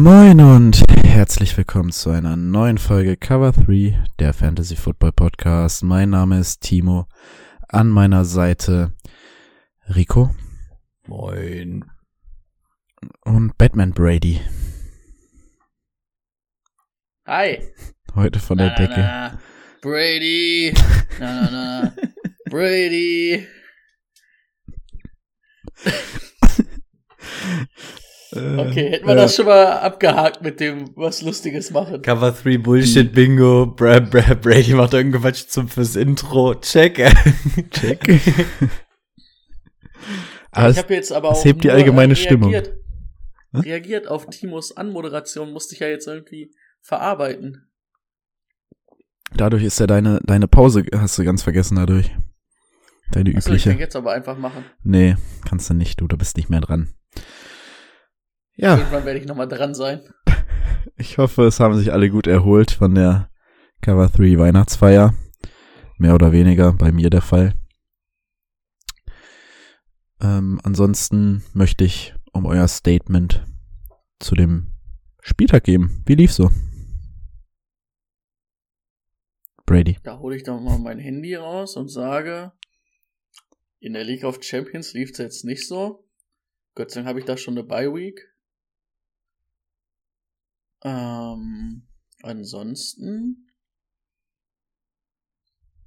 Moin und herzlich willkommen zu einer neuen Folge Cover 3 der Fantasy Football Podcast. Mein Name ist Timo. An meiner Seite Rico Moin. und Batman Brady. Hi. Heute von der Na, Decke. na, na. Brady. Na, na, na. Brady. Okay, hätten wir das schon mal abgehakt mit dem was Lustiges machen. Cover 3 Bullshit Bingo. Bra Bra Brady macht irgendwas zum fürs Intro. Check. Check. ich habe jetzt aber es auch hebt die allgemeine äh, Stimmung. reagiert. Reagiert auf Timos Anmoderation musste ich ja jetzt irgendwie verarbeiten. dadurch ist ja deine, deine Pause, hast du ganz vergessen dadurch. Deine Achso, ich übliche. kann jetzt aber einfach machen. Nee, kannst du nicht, du, da bist nicht mehr dran. Ja, Irgendwann werde ich nochmal dran sein. ich hoffe, es haben sich alle gut erholt von der Cover 3 Weihnachtsfeier. Mehr oder weniger bei mir der Fall. Ähm, ansonsten möchte ich um euer Statement zu dem Spieltag geben. Wie lief's so? Brady. Da hole ich doch mal mein Handy raus und sage, in der League of Champions lief es jetzt nicht so. Gott sei Dank habe ich da schon eine Bye Week. Ähm, ansonsten.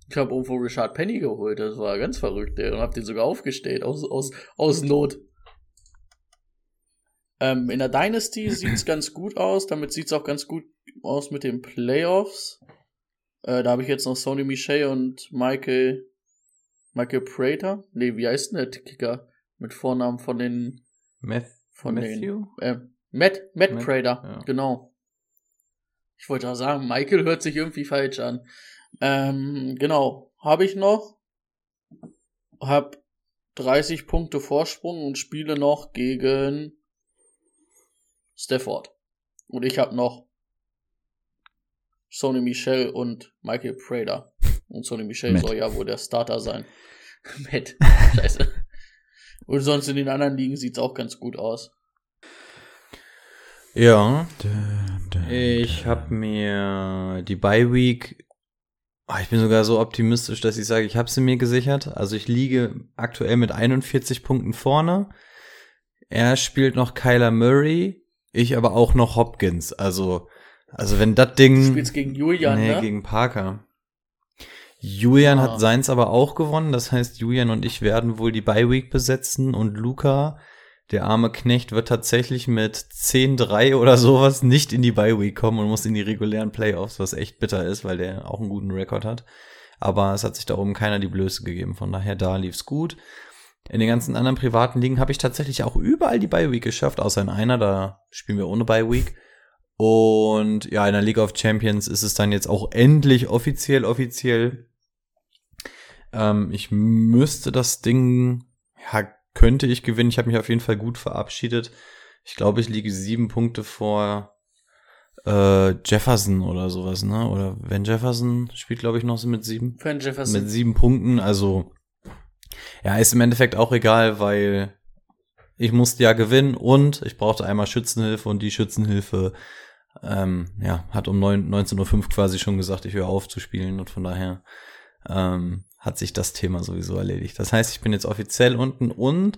Ich habe irgendwo Richard Penny geholt, das war ganz verrückt, ey, und hab den sogar aufgestellt, aus, aus, aus Not. Ähm, in der Dynasty sieht's ganz gut aus, damit sieht's auch ganz gut aus mit den Playoffs. Äh, da habe ich jetzt noch Sony Michel und Michael, Michael Prater. Nee, wie heißt denn der Kicker? Mit Vornamen von den, Math von Matthew? den, äh, Matt, Matt, Matt, Prater, ja. genau. Ich wollte auch sagen, Michael hört sich irgendwie falsch an. Ähm, genau, habe ich noch. Hab 30 Punkte Vorsprung und spiele noch gegen Stafford. Und ich habe noch Sony Michel und Michael Prater. Und Sony Michel Matt. soll ja wohl der Starter sein. Matt. Scheiße. Und sonst in den anderen Ligen sieht's auch ganz gut aus. Ja. Dun, dun. Ich habe mir die Bye Week. Ah, ich bin sogar so optimistisch, dass ich sage, ich habe sie mir gesichert. Also ich liege aktuell mit 41 Punkten vorne. Er spielt noch Kyler Murray, ich aber auch noch Hopkins. Also, also wenn das Ding. Du spielst gegen Julian, nee, ne? gegen Parker. Julian Ah. hat seins aber auch gewonnen. Das heißt, Julian und ich werden wohl die Bye Week besetzen und Luca, der arme Knecht, wird tatsächlich mit 10-3 oder sowas nicht in die Bye Week kommen und muss in die regulären Playoffs, was echt bitter ist, weil der auch einen guten Rekord hat. Aber es hat sich da oben keiner die Blöße gegeben. Von daher, da lief's gut. In den ganzen anderen privaten Ligen habe ich tatsächlich auch überall die Bye Week geschafft, außer in einer, da spielen wir ohne Bye Week. Und ja, in der League of Champions ist es dann jetzt auch endlich offiziell, offiziell. Ähm, ich müsste das Ding, ja, könnte ich gewinnen. Ich habe mich auf jeden Fall gut verabschiedet. Ich glaube, ich liege sieben Punkte vor äh, Jefferson oder sowas, ne? Oder wenn Jefferson spielt, glaube ich, noch so mit sieben. Fan Jefferson. Mit sieben Punkten, also ja, ist im Endeffekt auch egal, weil ich musste ja gewinnen und ich brauchte einmal Schützenhilfe und die Schützenhilfe ähm, ja, hat um 9 19.05 Uhr quasi schon gesagt, ich höre auf zu spielen und von daher ähm, hat sich das Thema sowieso erledigt. Das heißt, ich bin jetzt offiziell unten und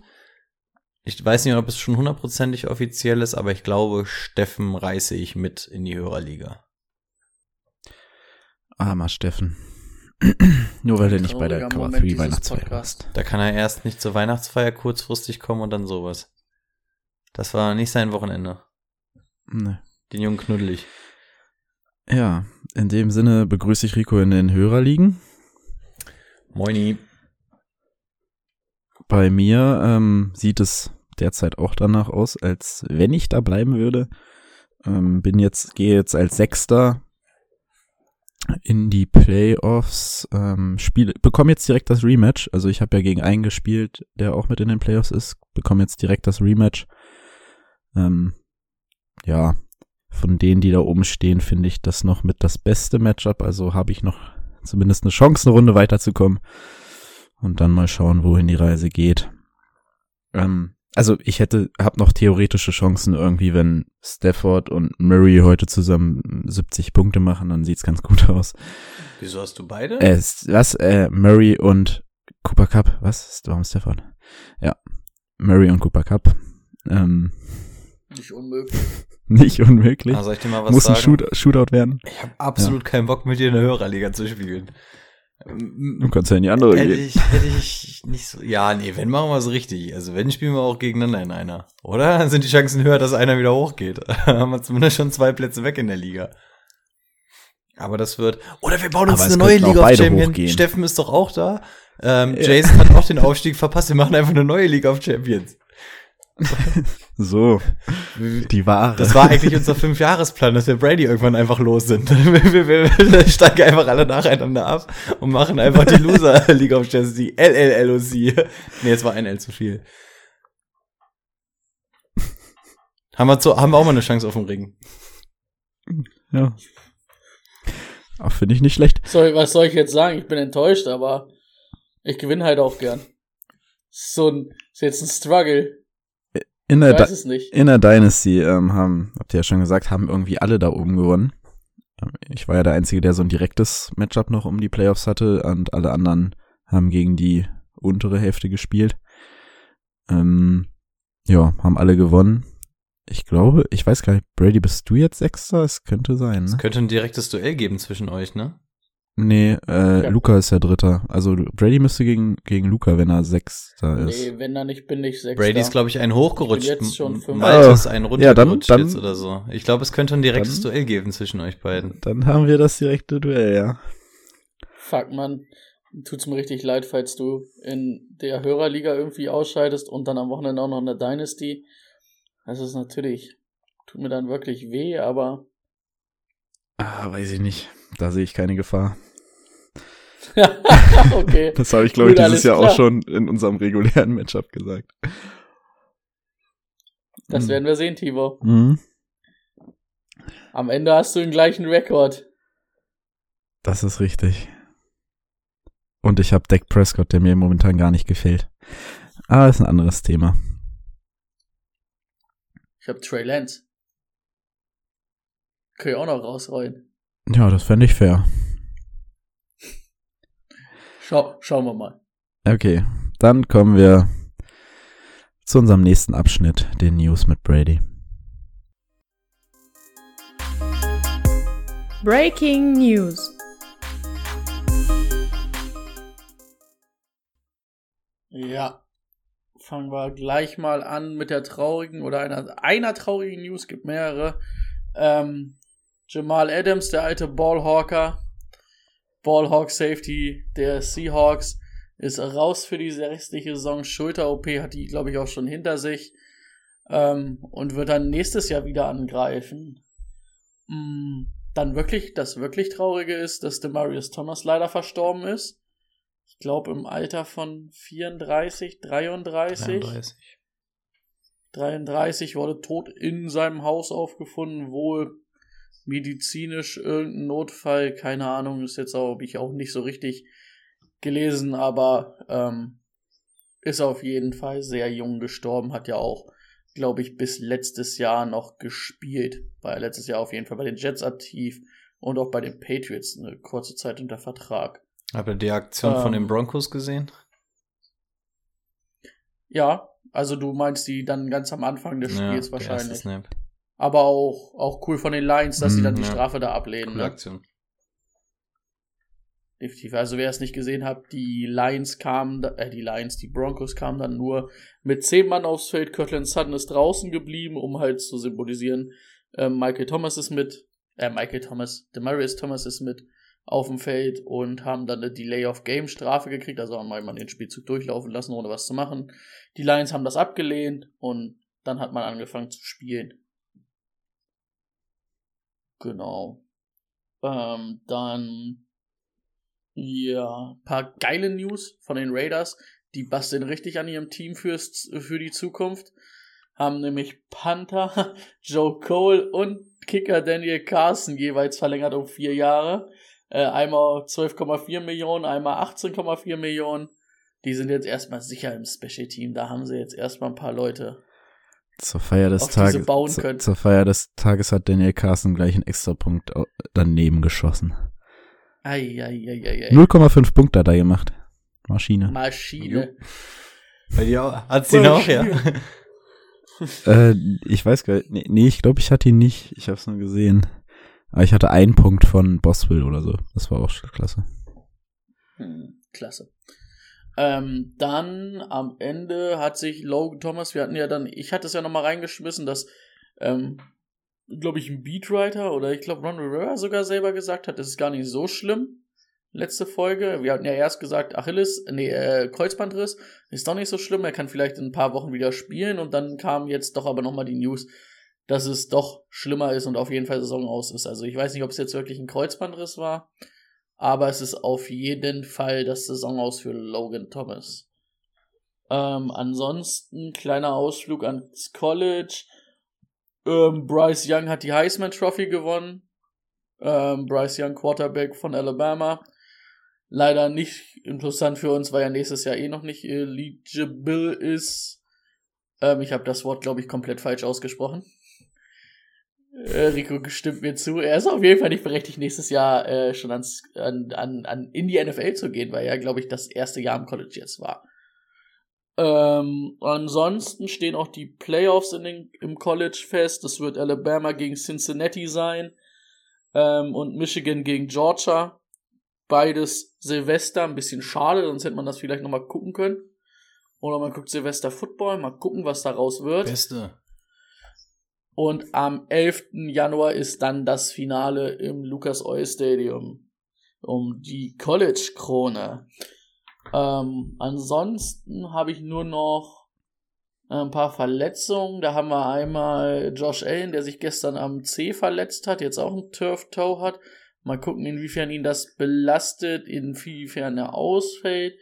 ich weiß nicht, ob es schon hundertprozentig offiziell ist, aber ich glaube, Steffen reiße ich mit in die Hörerliga. Armer Steffen. Nur weil du nicht bei der Cover Moment 3 dieses Weihnachtsfeier warst. Da kann er erst nicht zur Weihnachtsfeier kurzfristig kommen und dann sowas. Das war nicht sein Wochenende. Nee. Den Jungen knuddelig. Ja, in dem Sinne begrüße ich Rico in den Hörerligen. Moini. Bei mir ähm, sieht es derzeit auch danach aus, als wenn ich da bleiben würde. Ähm, bin jetzt, gehe jetzt als Sechster in die Playoffs. Ähm, spiele, bekomme jetzt direkt das Rematch. Also ich habe ja gegen einen gespielt, der auch mit in den Playoffs ist. Bekomme jetzt direkt das Rematch. Ähm, ja, von denen, die da oben stehen, finde ich das noch mit das beste Matchup. Also habe ich noch zumindest eine Chance, eine Runde weiterzukommen. Und dann mal schauen, wohin die Reise geht. Ähm, also ich hätte, habe noch theoretische Chancen irgendwie, wenn Stafford und Murray heute zusammen 70 Punkte machen, dann sieht's ganz gut aus. Wieso hast du beide? Äh, was? Äh, Murray und Cooper Cup. Was? Warum Stafford? Ja. Murray und Cooper Cup. Ähm, Nicht unmöglich. nicht unmöglich. Soll ich dir mal was Muss sagen? ein Shoot Shootout werden. Ich habe absolut keinen Bock, mit dir in der Hörerliga zu spielen. Du kannst ja in die andere Hätte gehen. ich, hätte ich nicht so. Ja, nee, wenn machen wir es richtig. Also wenn spielen wir auch gegeneinander in einer. Oder? Dann sind die Chancen höher, dass einer wieder hochgeht. Dann haben wir zumindest schon zwei Plätze weg in der Liga. Aber das wird. Oder wir bauen uns eine neue Liga auf Champion. hochgehen. Steffen ist doch auch da. Ähm, Ja. Jason hat auch den Aufstieg verpasst. Wir machen einfach eine neue Liga auf Champions. So. Die Ware. Das war eigentlich unser Fünfjahresplan, dass wir Brady irgendwann einfach los sind. wir, wir, wir, steigen einfach alle nacheinander ab und machen einfach die Loser League of Champions, die LLLOC. Nee, jetzt war ein L zu viel. Haben wir, zu, haben wir auch mal eine Chance auf den Ring. ja. Auch finde ich nicht schlecht. Soll, was soll ich jetzt sagen? Ich bin enttäuscht, aber ich gewinne halt auch gern. So ein, ist jetzt ein Struggle. In der, weiß es nicht. in der Dynasty ähm, haben, habt ihr ja schon gesagt, haben irgendwie alle da oben gewonnen. Ähm, Ich war ja der Einzige, der so ein direktes Matchup noch um die Playoffs hatte und alle anderen haben gegen die untere Hälfte gespielt. Ähm, ja, haben alle gewonnen. Ich glaube, ich weiß gar nicht, Brady, bist du jetzt Sechster? Es könnte sein, Es ne? könnte ein direktes Duell geben zwischen euch, ne? Nee, äh, Ja. Luca ist ja Dritter. Also Brady müsste gegen, gegen Luca, wenn er Sechster ist. Nee, wenn da nicht bin ich sechster. Brady ist, glaube ich, ein hochgerutscht. Ich bin jetzt schon fünf. Malte Oh. ist ein Ja, dann- runtergerutscht dann- jetzt oder so. Ich glaube, es könnte ein direktes Dann- Duell geben zwischen euch beiden. Dann haben wir das direkte Duell, ja. Fuck, man. Tut's mir richtig leid, falls du in der Hörerliga irgendwie ausscheidest und dann am Wochenende auch noch in der Dynasty. Das ist natürlich, tut mir dann wirklich weh, aber Ah, weiß ich nicht. Da sehe ich keine Gefahr. okay. Das habe ich, glaube ich, dieses Jahr klar. auch schon in unserem regulären Matchup gesagt. Das werden wir sehen, Tivo. Mhm. Am Ende hast du den gleichen Rekord. Das ist richtig. Und ich habe Dak Prescott, der mir momentan gar nicht gefällt. Aber ist ein anderes Thema. Ich habe Trey Lance. Kann ich auch noch rausrollen. Ja, das fände ich fair. Schau, schauen wir mal. Okay, dann kommen wir zu unserem nächsten Abschnitt, den News mit Brady. Breaking News. Ja. Fangen wir gleich mal an mit der traurigen oder einer, einer traurigen News, gibt mehrere. Ähm, Jamal Adams, der alte Ballhawker, Ballhawk Safety der Seahawks, ist raus für die restliche Saison. Schulter-OP hat die, glaube ich, auch schon hinter sich. Ähm, und wird dann nächstes Jahr wieder angreifen. Mm, dann wirklich, das wirklich Traurige ist, dass Demarius Thomas leider verstorben ist. Ich glaube im Alter von 34, 33. 33. 33 wurde tot in seinem Haus aufgefunden, wohl medizinisch irgendein Notfall, keine Ahnung, ist jetzt auch, habe ich auch nicht so richtig gelesen, aber ähm, ist auf jeden Fall sehr jung gestorben, hat ja auch, glaube ich, bis letztes Jahr noch gespielt, war ja letztes Jahr auf jeden Fall bei den Jets aktiv und auch bei den Patriots eine kurze Zeit unter Vertrag. Habt ihr die Aktion von Ähm. den Broncos gesehen? Ja, also du meinst die dann ganz am Anfang des Spiels erste wahrscheinlich. Aber auch, auch cool von den Lions, dass sie Mhm, dann die ja. Strafe da ablehnen. Coole Ne? Aktion. Definitiv. Also wer es nicht gesehen hat, die Lions kamen, äh, die Lions, die Broncos kamen dann nur mit zehn Mann aufs Feld. Kirtland Sutton ist draußen geblieben, um halt zu symbolisieren, ähm, Michael Thomas ist mit, äh, Michael Thomas, Demarius Thomas ist mit auf dem Feld und haben dann eine Delay of Game Strafe gekriegt, also haben man den Spielzug durchlaufen lassen, ohne was zu machen. Die Lions haben das abgelehnt und dann hat man angefangen zu spielen. Genau. Ähm, dann ja, paar geile News von den Raiders. Die basteln richtig an ihrem Team fürs, für die Zukunft. Haben nämlich Panther, Joe Cole und Kicker Daniel Carson jeweils verlängert um vier Jahre. Äh, einmal 12,4 Millionen, einmal 18,4 Millionen. Die sind jetzt erstmal sicher im Special Team. Da haben sie jetzt erstmal ein paar Leute. Zur Feier des Tages. zu-. Zur Feier des Tages hat Daniel Carson gleich einen Extrapunkt daneben geschossen. Eieieiei. 0,5 Punkte hat er gemacht. Maschine. Maschine. Bei dir auch? Hat's ihn auch, ja? Äh, ich weiß gar nicht. Nee, nee ich glaube, ich hatte ihn nicht. Ich habe es nur gesehen. Aber ich hatte einen Punkt von Boswell oder so. Das war auch schon klasse. Hm, klasse. Ähm, dann am Ende hat sich Logan Thomas, wir hatten ja dann, ich hatte es ja nochmal reingeschmissen, dass, ähm, glaube ich, ein Beatwriter oder ich glaube Ron Rivera sogar selber gesagt hat, das ist gar nicht so schlimm. Letzte Folge. Wir hatten ja erst gesagt, Achilles, nee, äh, Kreuzbandriss ist doch nicht so schlimm. Er kann vielleicht in ein paar Wochen wieder spielen und dann kam jetzt doch aber nochmal die News, dass es doch schlimmer ist und auf jeden Fall Saison aus ist. Also ich weiß nicht, ob es jetzt wirklich ein Kreuzbandriss war, aber es ist auf jeden Fall das Saison aus für Logan Thomas. Ähm, ansonsten kleiner Ausflug ans College. Ähm, Bryce Young hat die Heisman Trophy gewonnen. Ähm, Bryce Young, Quarterback von Alabama. Leider nicht interessant für uns, weil er nächstes Jahr eh noch nicht eligible ist. Ähm, ich habe das Wort, glaube ich, komplett falsch ausgesprochen. Äh, Rico stimmt mir zu. Er ist auf jeden Fall nicht berechtigt, nächstes Jahr äh, schon ans, an, an, an in die NFL zu gehen, weil er, glaube ich, das erste Jahr im College jetzt war. Ähm, ansonsten stehen auch die Playoffs in den, im College fest. Das wird Alabama gegen Cincinnati sein ähm, und Michigan gegen Georgia. Beides Silvester, ein bisschen schade, sonst hätte man das vielleicht nochmal gucken können. Oder man guckt Silvester Football, mal gucken, was daraus wird. Beste. Und am 11. Januar ist dann das Finale im Lucas Oil Stadium um die College-Krone. Ähm, ansonsten habe ich nur noch ein paar Verletzungen. Da haben wir einmal Josh Allen, der sich gestern am C verletzt hat, jetzt auch ein Turf-Toe hat. Mal gucken, inwiefern ihn das belastet, inwiefern er ausfällt.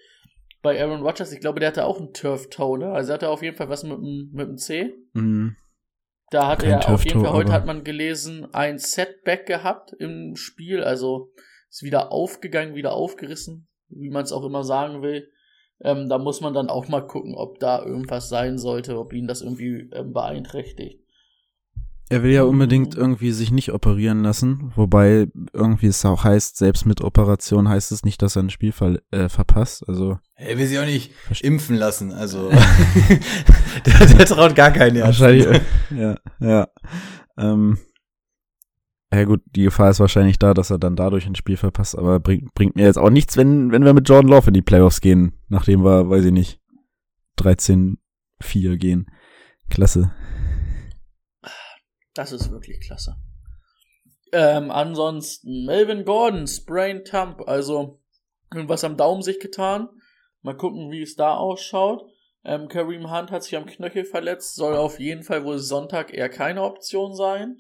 Bei Aaron Rodgers, ich glaube, der hatte auch ein Turf-Toe, ne? Also er hatte auf jeden Fall was mit dem, mit dem C. Mhm. Da hat Kein er auf jeden Fall, heute hat man gelesen, ein Setback gehabt im Spiel, also ist wieder aufgegangen, wieder aufgerissen, wie man es auch immer sagen will. Ähm, da muss man dann auch mal gucken, ob da irgendwas sein sollte, ob ihn das irgendwie ähm, beeinträchtigt. Er will ja unbedingt irgendwie sich nicht operieren lassen, wobei irgendwie es auch heißt, selbst mit Operation heißt es nicht, dass er ein Spiel ver äh, verpasst. Also Er will sich auch nicht impfen lassen, also. der, der traut gar keinen Ärzten. wahrscheinlich, ja, ja. Ähm, ja gut, die Gefahr ist wahrscheinlich da, dass er dann dadurch ein Spiel verpasst, aber bringt, bringt mir jetzt auch nichts, wenn, wenn wir mit Jordan Love in die Playoffs gehen, nachdem wir, weiß ich nicht, 13-4 gehen. Klasse. Das ist wirklich klasse. Ähm, ansonsten, Melvin Gordon, Sprain Thumb, also irgendwas am Daumen sich getan. Mal gucken, wie es da ausschaut. Ähm, Kareem Hunt hat sich am Knöchel verletzt, soll auf jeden Fall wohl Sonntag eher keine Option sein.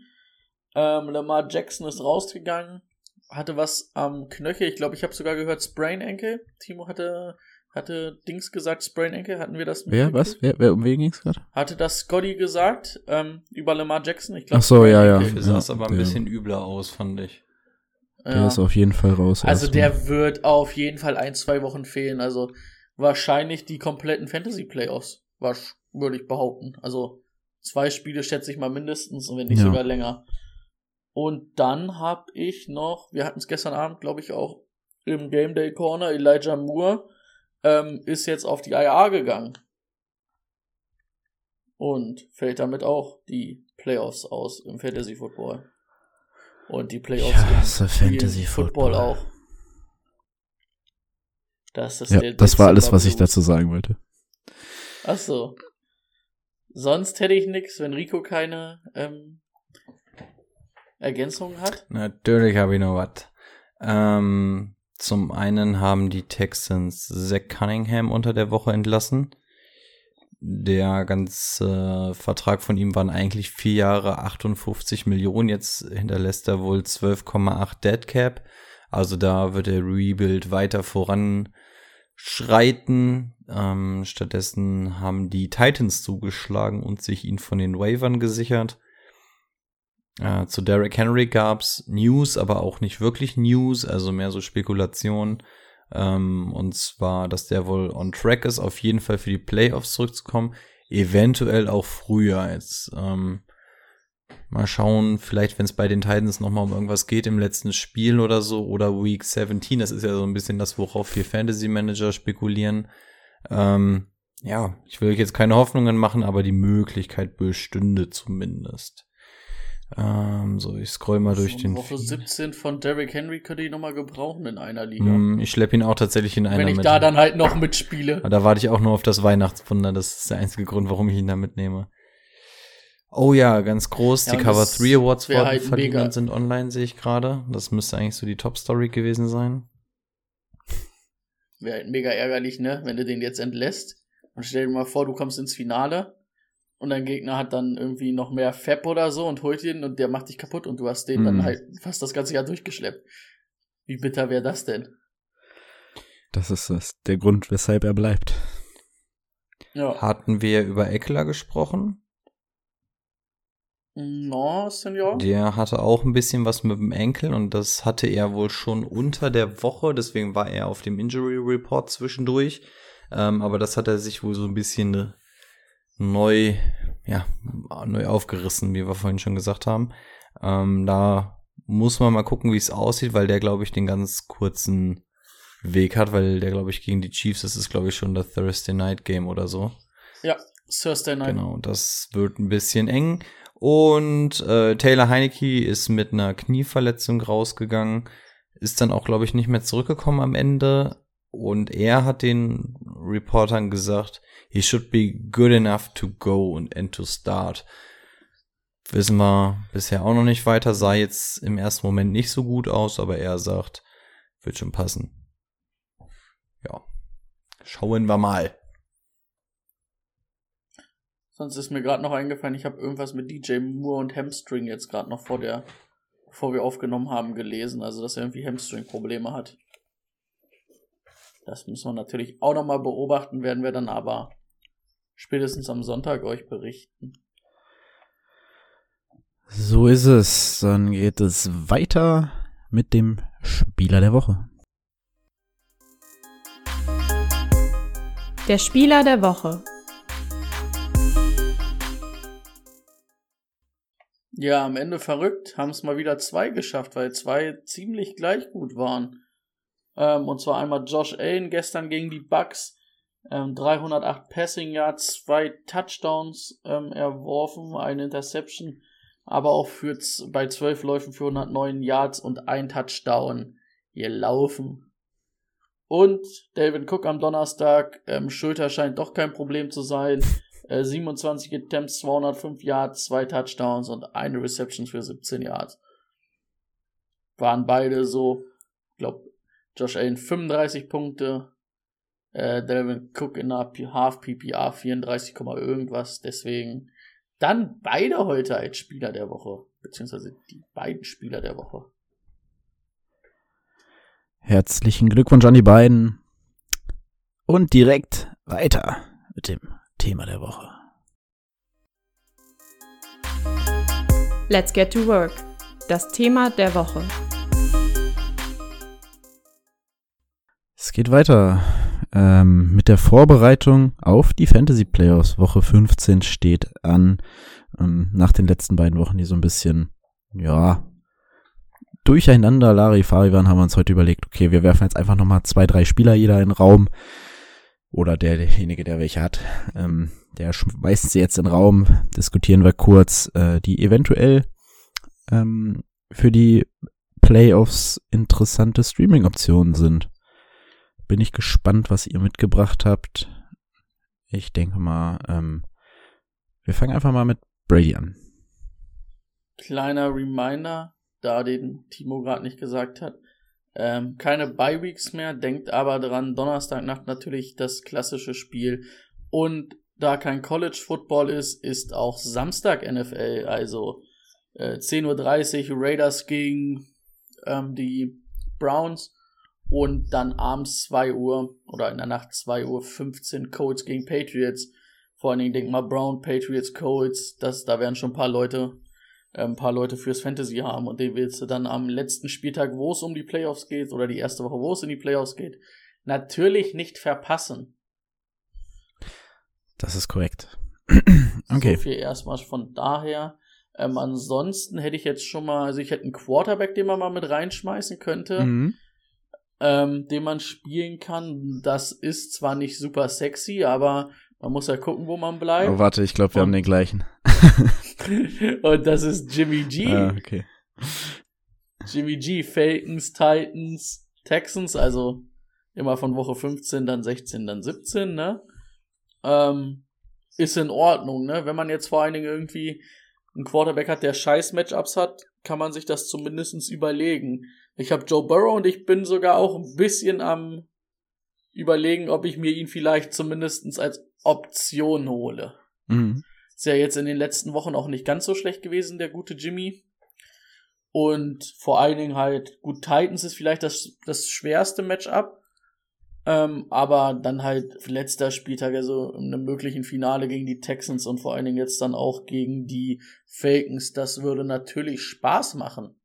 Ähm, Lamar Jackson ist rausgegangen, hatte was am Knöchel. Ich glaube, ich habe sogar gehört Sprain Enkel. Timo hatte hatte Dings gesagt, Sprain Enkel. Hatten wir das? Wer, was? Wer, wer um wen ging's gerade? Hatte das Scotty gesagt ähm, über Lamar Jackson? Ich glaube. Ach so, ja, ja. Dafür sah es aber ein der- bisschen übler aus, fand ich. Der ist auf jeden Fall raus. Also erstmal. der wird auf jeden Fall ein, zwei Wochen fehlen. Also wahrscheinlich die kompletten Fantasy Playoffs, wasch- würde ich behaupten. Also zwei Spiele schätze ich mal mindestens und wenn nicht Ja. sogar länger. Und dann habe ich noch, wir hatten es gestern Abend, glaube ich, auch im Game Day Corner, Elijah Moore ähm, ist jetzt auf die IA gegangen. Und fällt damit auch die Playoffs aus im Fantasy Football. Und die Playoffs Ich im Fantasy Football Football. auch. Das, ist Ja, der das war alles, was ich dazu sagen wollte. Ach so. Sonst hätte ich nix, wenn Rico keine ähm, Ergänzungen hat. Natürlich habe ich noch was. Ähm, zum einen haben die Texans Zach Cunningham unter der Woche entlassen. Der ganze Vertrag von ihm waren eigentlich vier Jahre 58 Millionen. Jetzt hinterlässt er wohl 12,8 Dead Cap. Also da wird der Rebuild weiter voranschreiten. Ähm, stattdessen haben die Titans zugeschlagen und sich ihn von den Wavern gesichert. Äh, zu Derrick Henry gab's News, aber auch nicht wirklich News, also mehr so Spekulation. Ähm, und zwar, dass der wohl on track ist, auf jeden Fall für die Playoffs zurückzukommen. Eventuell auch früher. Jetzt ähm, mal schauen, vielleicht wenn es bei den Titans nochmal um irgendwas geht im letzten Spiel oder so oder Week 17. Das ist ja so ein bisschen das, worauf wir Fantasy Manager spekulieren. Ähm, ja, ich will euch jetzt keine Hoffnungen machen, aber die Möglichkeit bestünde zumindest. Ähm, so, ich scroll mal durch den. Woche 17 von Derrick Henry könnte ich nochmal gebrauchen in einer Liga. Mm, ich schleppe ihn auch tatsächlich in einer Wenn ich mit. da dann halt noch mitspiele. Da warte ich auch nur auf das Weihnachtswunder. Das ist der einzige Grund, warum ich ihn da mitnehme. Oh ja, ganz groß. Ja, die Cover das 3 Awards halt verliehen sind online, sehe ich gerade. Das müsste eigentlich so die Top-Story gewesen sein. Wäre halt mega ärgerlich, ne? Wenn du den jetzt entlässt. Und stell dir mal vor, du kommst ins Finale und dein Gegner hat dann irgendwie noch mehr Fab oder so und holt ihn und der macht dich kaputt und du hast den Mhm. dann halt fast das ganze Jahr durchgeschleppt. Wie bitter wäre das denn? Das ist das, der Grund, weshalb er bleibt. Ja. Hatten wir über Eckler gesprochen? No, Senior. Der hatte auch ein bisschen was mit dem Enkel und das hatte er wohl schon unter der Woche, deswegen war er auf dem Injury Report zwischendurch. Ähm, aber das hat er sich wohl so ein bisschen neu, ja, neu aufgerissen, wie wir vorhin schon gesagt haben. Ähm, da muss man mal gucken, wie es aussieht, weil der, glaube ich, den ganz kurzen Weg hat, weil der, glaube ich, gegen die Chiefs, das ist, glaube ich, schon das Thursday Night Game oder so. Ja, Thursday Night. Genau, das wird ein bisschen eng. Und äh, Taylor Heineke ist mit einer Knieverletzung rausgegangen, ist dann auch, glaube ich, nicht mehr zurückgekommen am Ende. Und er hat den Reportern gesagt, he should be good enough to go and, and to start. Wissen wir bisher auch noch nicht weiter, sah jetzt im ersten Moment nicht so gut aus, aber er sagt, wird schon passen. Ja, schauen wir mal. Sonst ist mir gerade noch eingefallen, ich habe irgendwas mit DJ Moore und Hamstring jetzt gerade noch vor der, bevor wir aufgenommen haben, gelesen. Also, dass er irgendwie Hamstring-Probleme hat. Das müssen wir natürlich auch nochmal beobachten, werden wir dann aber spätestens am Sonntag euch berichten. So ist es. Dann geht es weiter mit dem Spieler der Woche. Der Spieler der Woche. Ja, am Ende verrückt, haben es mal wieder zwei geschafft, weil zwei ziemlich gleich gut waren. Ähm, und zwar einmal Josh Allen gestern gegen die Bucks. Ähm, 308 Passing Yards, zwei Touchdowns ähm, erworfen, eine Interception, aber auch für bei 12 Läufen für 109 Yards und ein Touchdown gelaufen. Und David Cook am Donnerstag, ähm, Schulter scheint doch kein Problem zu sein. Äh, 27 Attempts, 205 Yards, zwei Touchdowns und eine Reception für 17 Yards. Waren beide so, ich glaube, Josh Allen 35 Punkte, äh, Delvin Cook in einer Half PPR 34, Komma irgendwas. Deswegen dann beide heute als Spieler der Woche, beziehungsweise die beiden Spieler der Woche. Herzlichen Glückwunsch an die beiden. Und direkt weiter mit dem Thema der Woche. Let's get to work. Das Thema der Woche. Es geht weiter ähm, mit der Vorbereitung auf die Fantasy Playoffs. Woche 15 steht an. Ähm, nach den letzten beiden Wochen, die so ein bisschen, ja, durcheinander Larifari waren, haben wir uns heute überlegt, okay, wir werfen jetzt einfach nochmal zwei, drei Spieler jeder in den Raum. Oder der, derjenige, der welche hat. Ähm, der schmeißt sie jetzt in den Raum. Diskutieren wir kurz, äh, die eventuell ähm, für die Playoffs interessante Streaming-Optionen sind bin ich gespannt, was ihr mitgebracht habt. Ich denke mal, ähm, wir fangen einfach mal mit Brady an. Kleiner Reminder, da den Timo gerade nicht gesagt hat. Ähm, keine Bye-Weeks mehr, denkt aber dran, Donnerstagnacht natürlich das klassische Spiel und da kein College Football ist, ist auch Samstag NFL, also äh, 10.30 Uhr Raiders gegen ähm, die Browns und dann abends 2 Uhr oder in der Nacht 2 Uhr 15 Colts gegen Patriots. Vor allen Dingen denk mal Brown, Patriots, Colts, das, da werden schon ein paar Leute, äh, ein paar Leute fürs Fantasy haben und den willst du dann am letzten Spieltag, wo es um die Playoffs geht oder die erste Woche, wo es in die Playoffs geht, natürlich nicht verpassen. Das ist korrekt. okay. So viel erstmal von daher. Ähm, ansonsten hätte ich jetzt schon mal, also ich hätte einen Quarterback, den man mal mit reinschmeißen könnte, Mhm. Ähm, den man spielen kann. Das ist zwar nicht super sexy, aber man muss ja gucken, wo man Oh, bleibt. warte, ich glaube, wir Und- haben den gleichen. Und das ist Jimmy G. Ah, okay. Jimmy G, Falcons, Titans, Texans, also immer von Woche 15, dann 16, dann 17, ne? Ähm, ist in Ordnung, ne? Wenn man jetzt vor allen Dingen irgendwie einen Quarterback hat, der scheiß Matchups hat, kann man sich das zumindestens überlegen. Ich habe Joe Burrow und ich bin sogar auch ein bisschen am überlegen, ob ich mir ihn vielleicht zumindestens als Option hole. Mhm. Ist ja jetzt in den letzten Wochen auch nicht ganz so schlecht gewesen, der gute Jimmy. Und vor allen Dingen halt, gut, Titans ist vielleicht das, das schwerste Matchup. Ähm, aber dann halt letzter Spieltag, also in einem möglichen Finale gegen die Texans und vor allen Dingen jetzt dann auch gegen die Falcons. Das würde natürlich Spaß machen.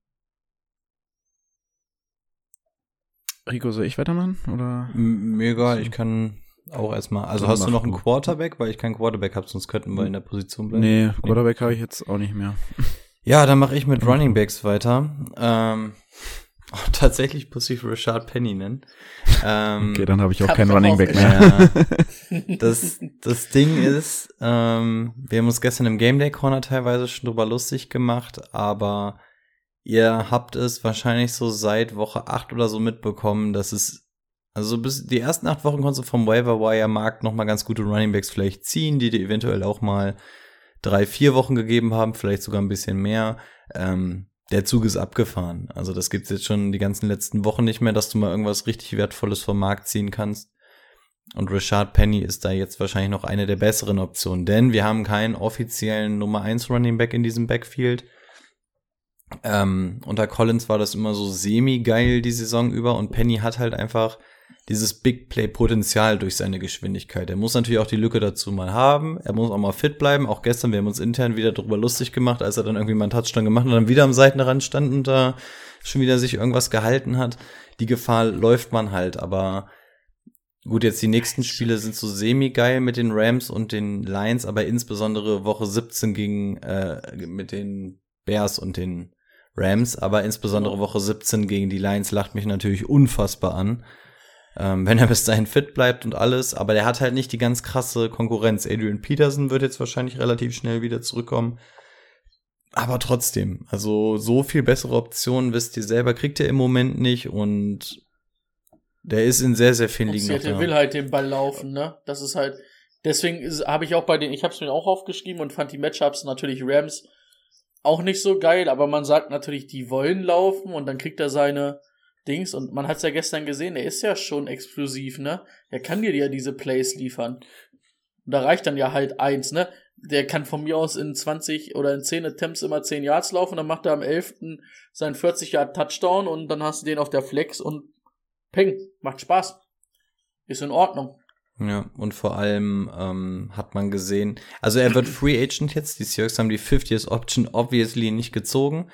Rico, soll ich weitermachen? Oder? Mir egal, ich kann auch erstmal. Also hast du noch einen. Quarterback, weil ich keinen Quarterback habe, sonst könnten wir in der Position bleiben. Nee, Quarterback habe ich jetzt auch nicht mehr. Ja, dann mache ich mit Running Backs weiter. Ähm, oh, tatsächlich muss ich Rashad Penny nennen. Ähm, Okay, dann habe ich auch keinen Running Back mehr. Ja, das, das Ding ist, ähm, wir haben uns gestern im Game Day Corner teilweise schon drüber lustig gemacht, aber ihr habt es wahrscheinlich so seit Woche 8 oder so mitbekommen, dass es also bis die ersten acht Wochen konntest du vom Waiver Wire Markt noch mal ganz gute Running Backs vielleicht ziehen, die dir eventuell auch mal drei, vier Wochen gegeben haben, vielleicht sogar ein bisschen mehr. Ähm, der Zug ist abgefahren. Also das gibt's jetzt schon die ganzen letzten Wochen nicht mehr, dass du mal irgendwas richtig Wertvolles vom Markt ziehen kannst. Und Rashad Penny ist da jetzt wahrscheinlich noch eine der besseren Optionen, denn wir haben keinen offiziellen Nummer 1 Running Back in diesem Backfield. Ähm, unter Collins war das immer so semi-geil die Saison über und Penny hat halt einfach dieses Big Play-Potenzial durch seine Geschwindigkeit. Er muss natürlich auch die Lücke dazu mal haben. Er muss auch mal fit bleiben. Auch gestern, wir haben uns intern wieder darüber lustig gemacht, als er dann irgendwie mal einen Touchdown gemacht hat und dann wieder am Seitenrand stand und da schon wieder sich irgendwas gehalten hat. Die Gefahr läuft man halt, aber gut, jetzt die nächsten Spiele sind so semi-geil mit den Rams und den Lions, aber insbesondere Woche 17 gegen äh, mit den Bears und den Rams, aber insbesondere Woche 17 gegen die Lions lacht mich natürlich unfassbar an. Ähm, wenn er bis dahin fit bleibt und alles, aber der hat halt nicht die ganz krasse Konkurrenz. Adrian Peterson wird jetzt wahrscheinlich relativ schnell wieder zurückkommen. Aber trotzdem, also so viel bessere Optionen wisst ihr selber, kriegt er im Moment nicht und der ist in sehr, sehr vielen Ligen da. will halt den Ball laufen, ne? Das ist halt. Deswegen habe ich auch bei den, ich habe es mir auch aufgeschrieben und fand die Matchups natürlich Rams auch nicht so geil, aber man sagt natürlich, die wollen laufen und dann kriegt er seine Dings und man hat es ja gestern gesehen, er ist ja schon explosiv, ne? Er kann dir ja diese Plays liefern. Und da reicht dann ja halt eins, ne? Der kann von mir aus in 20 oder in 10 Attempts immer 10 Yards laufen, dann macht er am 11. seinen 40 Yard Touchdown und dann hast du den auf der Flex und ping, macht Spaß. Ist in Ordnung. Ja, und vor allem ähm, hat man gesehen, also er wird Free Agent jetzt, die Seahawks haben die 50 Years Option obviously nicht gezogen.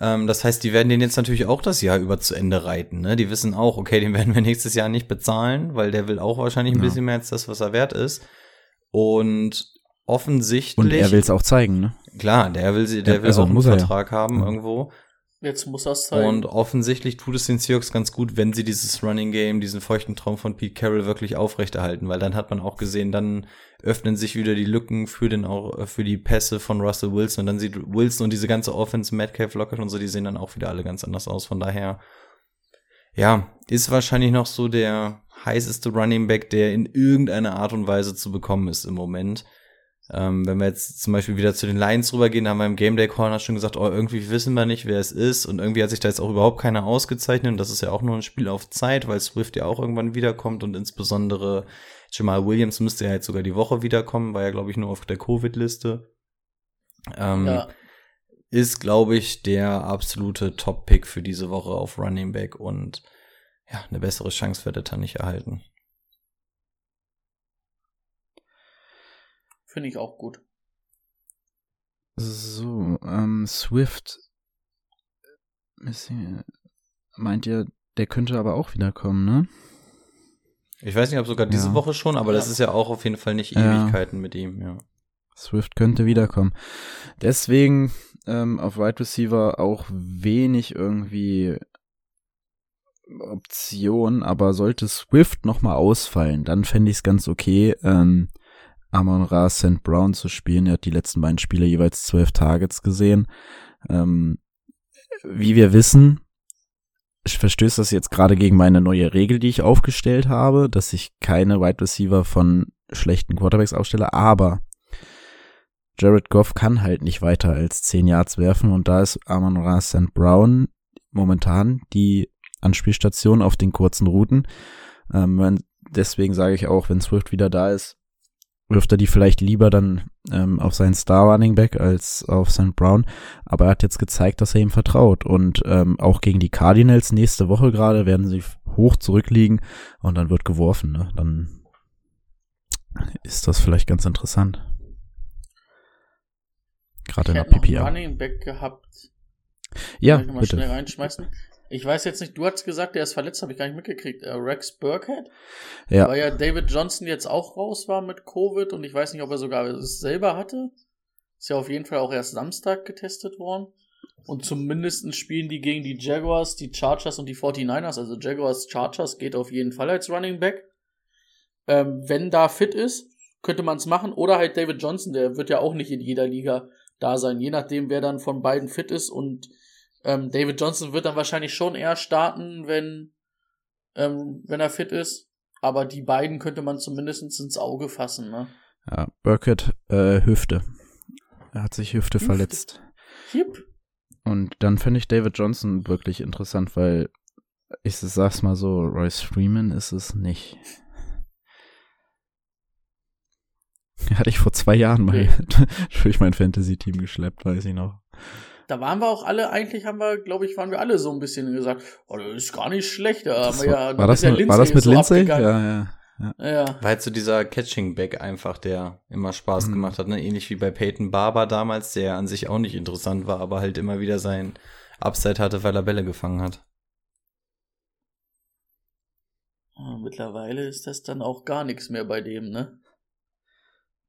Ähm, das heißt, die werden den jetzt natürlich auch das Jahr über zu Ende reiten. Ne? Die wissen auch, okay, den werden wir nächstes Jahr nicht bezahlen, weil der will auch wahrscheinlich ein Ja. bisschen mehr als das, was er wert ist. Und offensichtlich. Und er will es auch zeigen, ne? Klar, der will, sie- der Ja, will also auch einen er ja. Vertrag haben irgendwo. Jetzt muss das zeigen. Und offensichtlich tut es den Seahawks ganz gut, wenn sie dieses Running Game, diesen feuchten Traum von Pete Carroll wirklich aufrechterhalten, weil dann hat man auch gesehen, dann öffnen sich wieder die Lücken für den auch für die Pässe von Russell Wilson und dann sieht Wilson und diese ganze Offense, Metcalf, Lockett und so, die sehen dann auch wieder alle ganz anders aus. Von daher, ja, ist wahrscheinlich noch so der heißeste Running Back, der in irgendeiner Art und Weise zu bekommen ist im Moment. Ähm, wenn wir jetzt zum Beispiel wieder zu den Lions rübergehen, haben wir im Game Day Corner schon gesagt, oh, irgendwie wissen wir nicht, wer es ist. Und irgendwie hat sich da jetzt auch überhaupt keiner ausgezeichnet. Und das ist ja auch nur ein Spiel auf Zeit, weil Swift ja auch irgendwann wiederkommt und insbesondere Jamal Williams müsste ja jetzt sogar die Woche wiederkommen, war ja, glaube ich, nur auf der Covid-Liste. Ähm, Ja. Ist, glaube ich, der absolute Top-Pick für diese Woche auf Running Back und ja, eine bessere Chance wird er nicht erhalten. Finde ich auch gut. So, ähm, Swift. Missing- Meint ihr, der könnte aber auch wiederkommen, ne? Ich weiß nicht, ob sogar diese Ja. Woche schon, aber das Ja. ist ja auch auf jeden Fall nicht Ja. Ewigkeiten mit ihm, ja. Swift könnte wiederkommen. Deswegen ähm, auf Wide Receiver auch wenig irgendwie Option, aber sollte Swift nochmal ausfallen, dann fände ich es ganz okay, ähm, Amon Ra St. Brown zu spielen. Er hat die letzten beiden Spiele jeweils zwölf Targets gesehen. Ähm, wie wir wissen, verstößt das jetzt gerade gegen meine neue Regel, die ich aufgestellt habe, dass ich keine Wide Receiver von schlechten Quarterbacks aufstelle, aber Jared Goff kann halt nicht weiter als 10 Yards werfen und da ist Amon Ra St. Brown momentan die Anspielstation auf den kurzen Routen. Ähm, deswegen sage ich auch, wenn Swift wieder da ist, wirft er die vielleicht lieber dann ähm, auf seinen Star Running Back als auf St. Brown. Aber er hat jetzt gezeigt, dass er ihm vertraut. Und ähm, auch gegen die Cardinals nächste Woche gerade werden sie hoch zurückliegen und dann wird geworfen. Ne? Dann ist das vielleicht ganz interessant. Gerade in der PPR. Running Back gehabt. Ja, mal schnell bitte. reinschmeißen. Ich weiß jetzt nicht, du hast gesagt, der ist verletzt, habe ich gar nicht mitgekriegt. Äh, Rex Burkhead? Ja, Weil ja David Johnson jetzt auch raus war mit Covid und ich weiß nicht, ob er sogar es selber hatte. Ist ja auf jeden Fall auch erst Samstag getestet worden. Und zumindest spielen die gegen die Jaguars, die Chargers und die 49ers. Also Jaguars, Chargers geht auf jeden Fall als Running Back. Ähm, wenn da fit ist, könnte man es machen. Oder halt David Johnson, der wird ja auch nicht in jeder Liga da sein. Je nachdem, wer dann von beiden fit ist. Und ähm, David Johnson wird dann wahrscheinlich schon eher starten, wenn, ähm, wenn er fit ist. Aber die beiden könnte man zumindest ins Auge fassen. Ne? ja Burkett, äh, Hüfte. Er hat sich Hüfte Hüfte. verletzt. Hiep. Und dann finde ich David Johnson wirklich interessant, weil ich sag's mal so, Royce Freeman ist es nicht. Hatte ich vor zwei Jahren mal Nee. durch mein Fantasy-Team geschleppt, weiß ich noch. Da waren wir auch alle, eigentlich haben wir, glaube ich, waren wir alle so ein bisschen gesagt, oh, das ist gar nicht schlecht. Da Das haben wir ja, war, das, der mit, war das mit so Lindsay? abgegangen. Ja, ja. Ja. War halt so dieser Catching-Back einfach, der immer Spaß Mhm. gemacht hat, ne? Ähnlich wie bei Peyton Barber damals, der an sich auch nicht interessant war, aber halt immer wieder sein Upside hatte, weil er Bälle gefangen hat. Ah, Mittlerweile ist das dann auch gar nichts mehr bei dem, ne?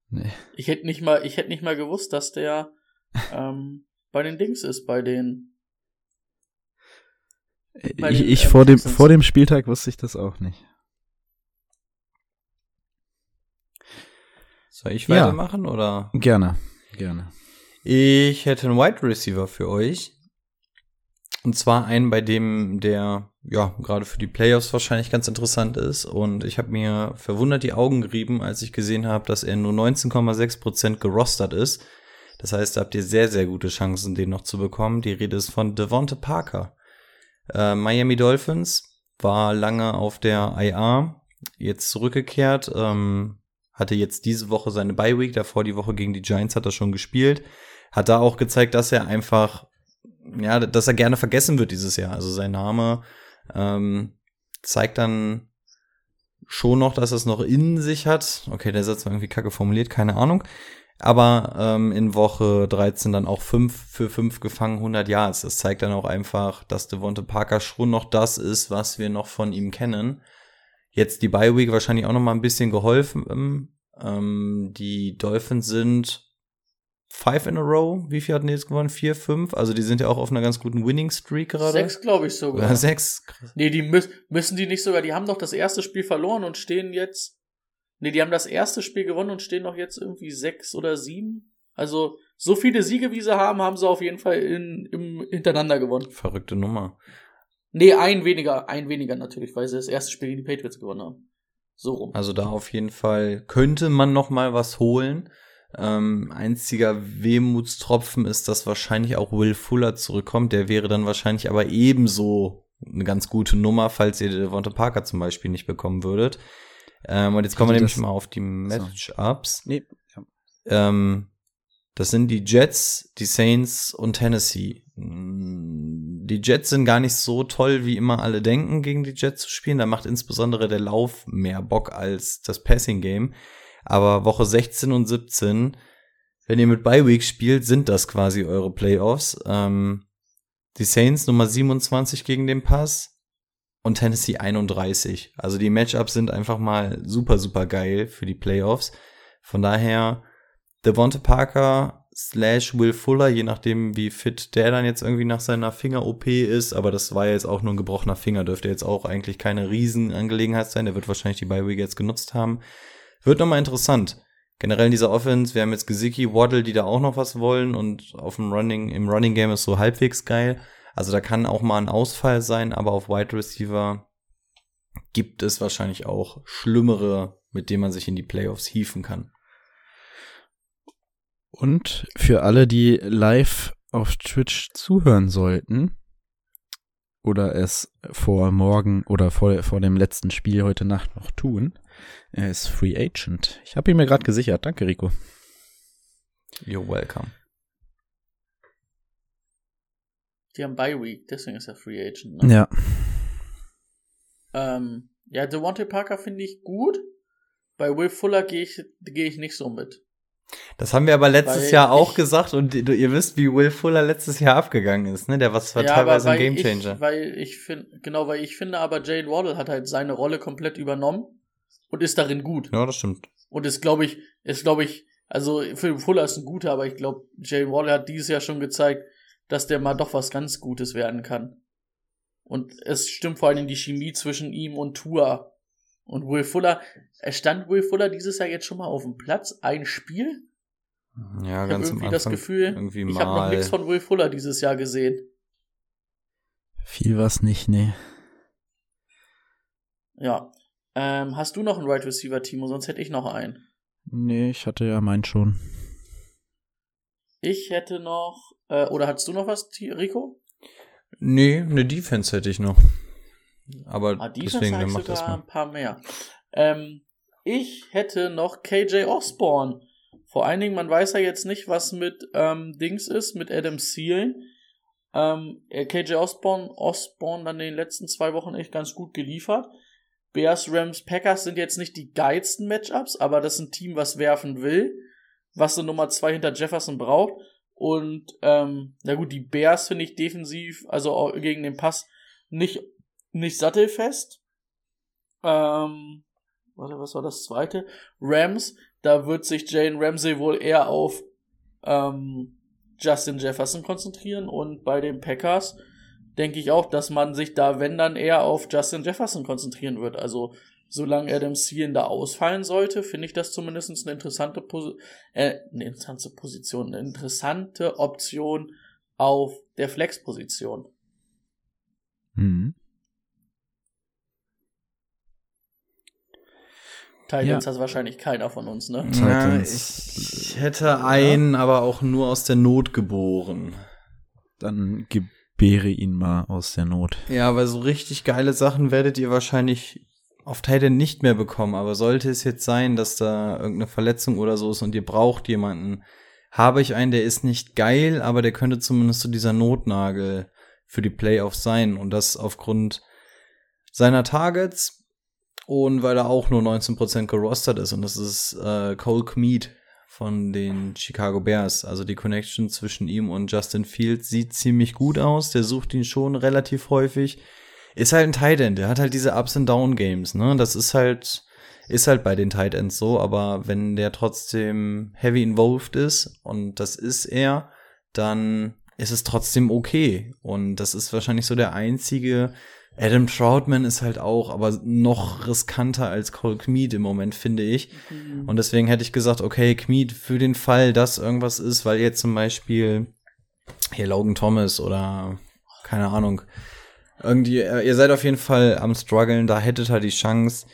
Nee. Ich hätte nicht mal, ich hätte nicht mal gewusst, dass der ähm, bei den Dings ist, bei den. Bei Ich, den, ich äh, vor, dem, Texans. vor dem Spieltag wusste ich das auch nicht. Soll ich Ja. weitermachen oder? Gerne, gerne. Ich hätte einen Wide Receiver für euch. Und zwar einen, bei dem der, ja, gerade für die Playoffs wahrscheinlich ganz interessant ist. Und ich habe mir verwundert die Augen gerieben, als ich gesehen habe, dass er nur 19,6% gerostert ist. Das heißt, da habt ihr sehr, sehr gute Chancen, den noch zu bekommen. Die Rede ist von Devonte Parker. Äh, Miami Dolphins war lange auf der IA, jetzt zurückgekehrt, ähm, hatte jetzt diese Woche seine Bye Week, davor die Woche gegen die Giants hat er schon gespielt, hat da auch gezeigt, dass er einfach, ja, dass er gerne vergessen wird dieses Jahr. Also sein Name ähm, zeigt dann schon noch, dass er es noch in sich hat. Okay, der Satz war irgendwie kacke formuliert, keine Ahnung. Aber ähm, in Woche 13 dann auch 5 für 5 gefangen, 100 Yards. Das zeigt dann auch einfach, dass Devonte Parker schon noch das ist, was wir noch von ihm kennen. Jetzt die Bye Week wahrscheinlich auch noch mal ein bisschen geholfen. Ähm, die Dolphins sind five in a row. Wie viel hatten die jetzt gewonnen? Vier, fünf? Also die sind ja auch auf einer ganz guten Winning Streak gerade. Sechs, glaube ich sogar. Oder sechs. Nee, die müssen, müssen die nicht sogar, die haben doch das erste Spiel verloren und stehen jetzt. Nee, die haben das erste Spiel gewonnen und stehen noch jetzt irgendwie sechs oder sieben. Also, so viele Siege, wie sie haben, haben sie auf jeden Fall in, im, hintereinander gewonnen. Verrückte Nummer. Nee, ein weniger, ein weniger natürlich, weil sie das erste Spiel gegen die Patriots gewonnen haben. So rum. Also da auf jeden Fall könnte man noch mal was holen. Ähm, einziger Wehmutstropfen ist, dass wahrscheinlich auch Will Fuller zurückkommt. Der wäre dann wahrscheinlich aber ebenso eine ganz gute Nummer, falls ihr Devonta Parker zum Beispiel nicht bekommen würdet. Ähm, und jetzt kommen wir nämlich mal auf die Matchups. Nee, ja. Ähm, das sind die Jets, die Saints und Tennessee. Mm, Die Jets sind gar nicht so toll, wie immer alle denken, gegen die Jets zu spielen. Da macht insbesondere der Lauf mehr Bock als das Passing Game. Aber Woche 16 und 17, wenn ihr mit Bye Week spielt, sind das quasi eure Playoffs. Ähm, die Saints Nummer 27 gegen den Pass und Tennessee 31. Also die Matchups sind einfach mal super, super geil für die Playoffs. Von daher Devonta Parker slash Will Fuller, je nachdem, wie fit der dann jetzt irgendwie nach seiner Finger-OP ist. Aber das war jetzt auch nur ein gebrochener Finger, dürfte jetzt auch eigentlich keine Riesenangelegenheit sein. Der wird wahrscheinlich die Bye-Week jetzt genutzt haben. Wird nochmal interessant. Generell in dieser Offense, wir haben jetzt Gesicki, Waddle, die da auch noch was wollen und auf dem Running, im Running Game ist so halbwegs geil. Also da kann auch mal ein Ausfall sein, aber auf Wide Receiver gibt es wahrscheinlich auch schlimmere, mit denen man sich in die Playoffs hieven kann. Und für alle, die live auf Twitch zuhören sollten oder es vor morgen oder vor, vor dem letzten Spiel heute Nacht noch tun, er ist Free Agent. Ich habe ihn mir gerade gesichert. Danke, Rico. You're welcome. Die haben Bye Week, deswegen ist er Free Agent. Ne? Ja. Ähm, ja, Devontae Parker finde ich gut. Bei Will Fuller gehe ich, gehe ich nicht so mit. Das haben wir aber letztes Weil Jahr auch ich- gesagt und ihr ihr wisst, wie Will Fuller letztes Jahr abgegangen ist, ne? Der was war teilweise ein Gamechanger. Ich, weil ich finde, genau, weil ich finde, aber Jalen Waddle hat halt seine Rolle komplett übernommen und ist darin gut. Ja, das stimmt. Und ist, glaube ich, ist, glaube ich, also Phil Fuller ist ein guter, aber ich glaube, Jalen Waddle hat dieses Jahr schon gezeigt, dass der mal doch was ganz Gutes werden kann. Und es stimmt vor allem die Chemie zwischen ihm und Tua. Und Will Fuller, es stand Will Fuller dieses Jahr jetzt schon mal auf dem Platz, ein Spiel? Ja, Ich habe ganz am irgendwie Anfang das Gefühl, irgendwie ich habe noch mal. nichts von Will Fuller dieses Jahr gesehen. Viel was nicht, nee. Ja. Ähm, hast du noch einen Right Receiver, Timo? Sonst hätte ich noch einen. Nee, ich hatte ja meinen schon. Ich hätte noch, äh, oder hast du noch was, Rico? Nee, eine Defense hätte ich noch. Aber Ah, deswegen, dann mach das mal. ein paar mehr. Ähm, ich hätte noch KJ Osborne. Vor allen Dingen, man weiß ja jetzt nicht, was mit ähm, Dings ist, mit Adam Thielen. Ähm, äh, KJ Osborne, Osborne dann in den letzten zwei Wochen echt ganz gut geliefert. Bears, Rams, Packers sind jetzt nicht die geilsten Matchups, aber das ist ein Team, was werfen will, was eine Nummer zwei hinter Jefferson braucht. Und ähm, na gut, die Bears finde ich defensiv, also gegen den Pass, nicht, nicht sattelfest. Ähm, warte, was war das zweite? Rams, da wird sich Jane Ramsey wohl eher auf ähm, Justin Jefferson konzentrieren und bei den Packers denke ich auch, dass man sich da, wenn dann eher auf Justin Jefferson konzentrieren wird. Also solange Adam Thielen da ausfallen sollte, finde ich das zumindest eine interessante, Pos äh, eine interessante Position, eine interessante Option auf der Flex-Position. Mhm. Titans Ja. hat wahrscheinlich keiner von uns, ne? Ja, Titans. ich, ich hätte einen, aber auch nur aus der Not geboren. Dann gebäre ihn mal aus der Not. Ja, aber so richtig geile Sachen werdet ihr wahrscheinlich auf Titan nicht mehr bekommen. Aber sollte es jetzt sein, dass da irgendeine Verletzung oder so ist und ihr braucht jemanden, habe ich einen, der ist nicht geil, aber der könnte zumindest so dieser Notnagel für die Playoffs sein. Und das aufgrund seiner Targets und weil er auch nur 19% gerostert ist. Und das ist äh, Cole Kmead von den Chicago Bears. Also die Connection zwischen ihm und Justin Fields sieht ziemlich gut aus. Der sucht ihn schon relativ häufig. Ist halt ein Tight End. Der hat halt diese Ups and Down Games. Ne, das ist halt ist halt bei den Tight Ends so. Aber wenn der trotzdem heavy involved ist und das ist er, dann ist es trotzdem okay. Und das ist wahrscheinlich so der einzige. Adam Troutman ist halt auch, aber noch riskanter als Cole Kmead im Moment, finde ich. Und deswegen hätte ich gesagt, okay, Kmead für den Fall, dass irgendwas ist, weil jetzt zum Beispiel hier Logan Thomas oder keine Ahnung, irgendwie, äh, ihr seid auf jeden Fall am struggeln, da hättet ihr die Chance,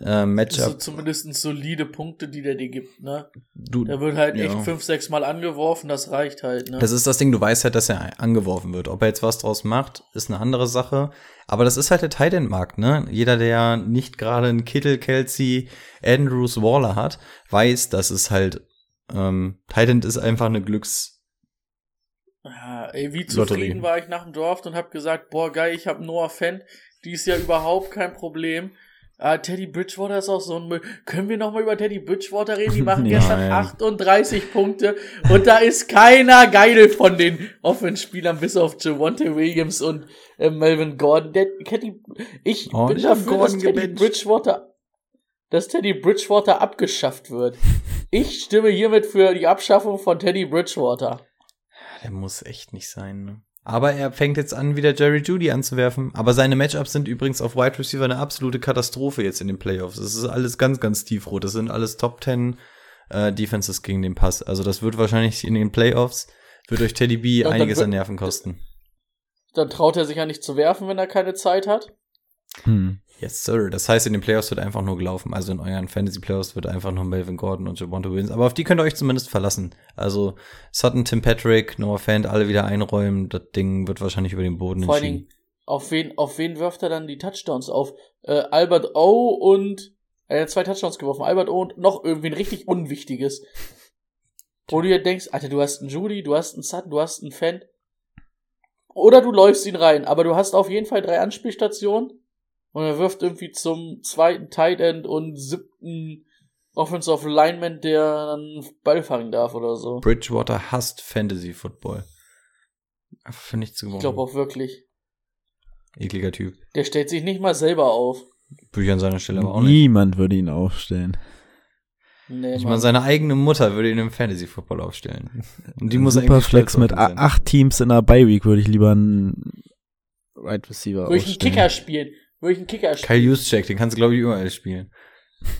äh, Matchup. sind zumindest solide Punkte, die der dir gibt, ne? Du, Der wird halt Ja. echt fünf, sechs Mal angeworfen, das reicht halt, ne? Das ist das Ding, du weißt halt, dass er angeworfen wird. Ob er jetzt was draus macht, ist eine andere Sache. Aber das ist halt der Tight Markt, ne? Jeder, der nicht gerade einen Kittel, Kelsey, Andrews, Waller hat, weiß, dass es halt ähm, Tight End ist einfach eine Glücks. Ja, ey, wie Lotterie. zufrieden war ich nach dem Draft und hab gesagt, boah, geil, ich hab Noah Fent, die ist ja überhaupt kein Problem. Ah, Teddy Bridgewater ist auch so ein Müll. Können wir noch mal über Teddy Bridgewater reden? Die machen gestern ja. 38 Punkte und da ist keiner geil von den Offenspielern bis auf Javonte Williams und äh, Melvin Gordon. Der, Teddy, ich Oh, bin ich dafür, Gordon dass Teddy. Bridgewater, dass Teddy Bridgewater abgeschafft wird. Ich stimme hiermit für die Abschaffung von Teddy Bridgewater. Der muss echt nicht sein, ne? Aber er fängt jetzt an, wieder Jerry Judy anzuwerfen. Aber seine Matchups sind übrigens auf Wide Receiver eine absolute Katastrophe jetzt in den Playoffs. Das ist alles ganz, ganz tiefrot. Das sind alles Top 10 äh, Defenses gegen den Pass. Also das wird wahrscheinlich in den Playoffs, wird euch Teddy B Ja, einiges an Nerven kosten. Dann traut er sich ja nicht zu werfen, wenn er keine Zeit hat. Hm. Yes, sir. Das heißt, in den Playoffs wird einfach nur gelaufen. Also in euren Fantasy-Playoffs wird einfach nur Melvin Gordon und Javonte Williams. Aber auf die könnt ihr euch zumindest verlassen. Also Sutton, Tim Patrick, Noah Fant, alle wieder einräumen. Das Ding wird wahrscheinlich über den Boden Vor allen entschieden. Dingen, auf wen, auf wen wirft er dann die Touchdowns auf? Äh, Albert O und er hat zwei Touchdowns geworfen. Albert O und noch irgendwie ein richtig Unwichtiges. Wo du dir denkst, Alter, du hast einen Judy, du hast einen Sutton, du hast einen Fan. Oder du läufst ihn rein, aber du hast auf jeden Fall drei Anspielstationen. Und er wirft irgendwie zum zweiten Tight End und siebten Offensive Lineman, der dann Ball fangen darf oder so. Bridgewater hasst Fantasy Football. Einfach für nichts zu Ich glaube auch wirklich. Ekliger Typ. Der stellt sich nicht mal selber auf. Würde ich an seiner Stelle aber auch nicht. Niemand würde ihn aufstellen. Nee, Ich meine, seine eigene Mutter würde ihn im Fantasy Football aufstellen. Und die muss Super eigentlich Flex stolz mit sein. acht Teams in der Bye Week würde ich lieber einen Right Receiver Würde ich einen aufstellen. Kicker spielen. Würde ich einen Kicker spielen. Kyle Juszczyk, den kannst du glaube ich überall spielen.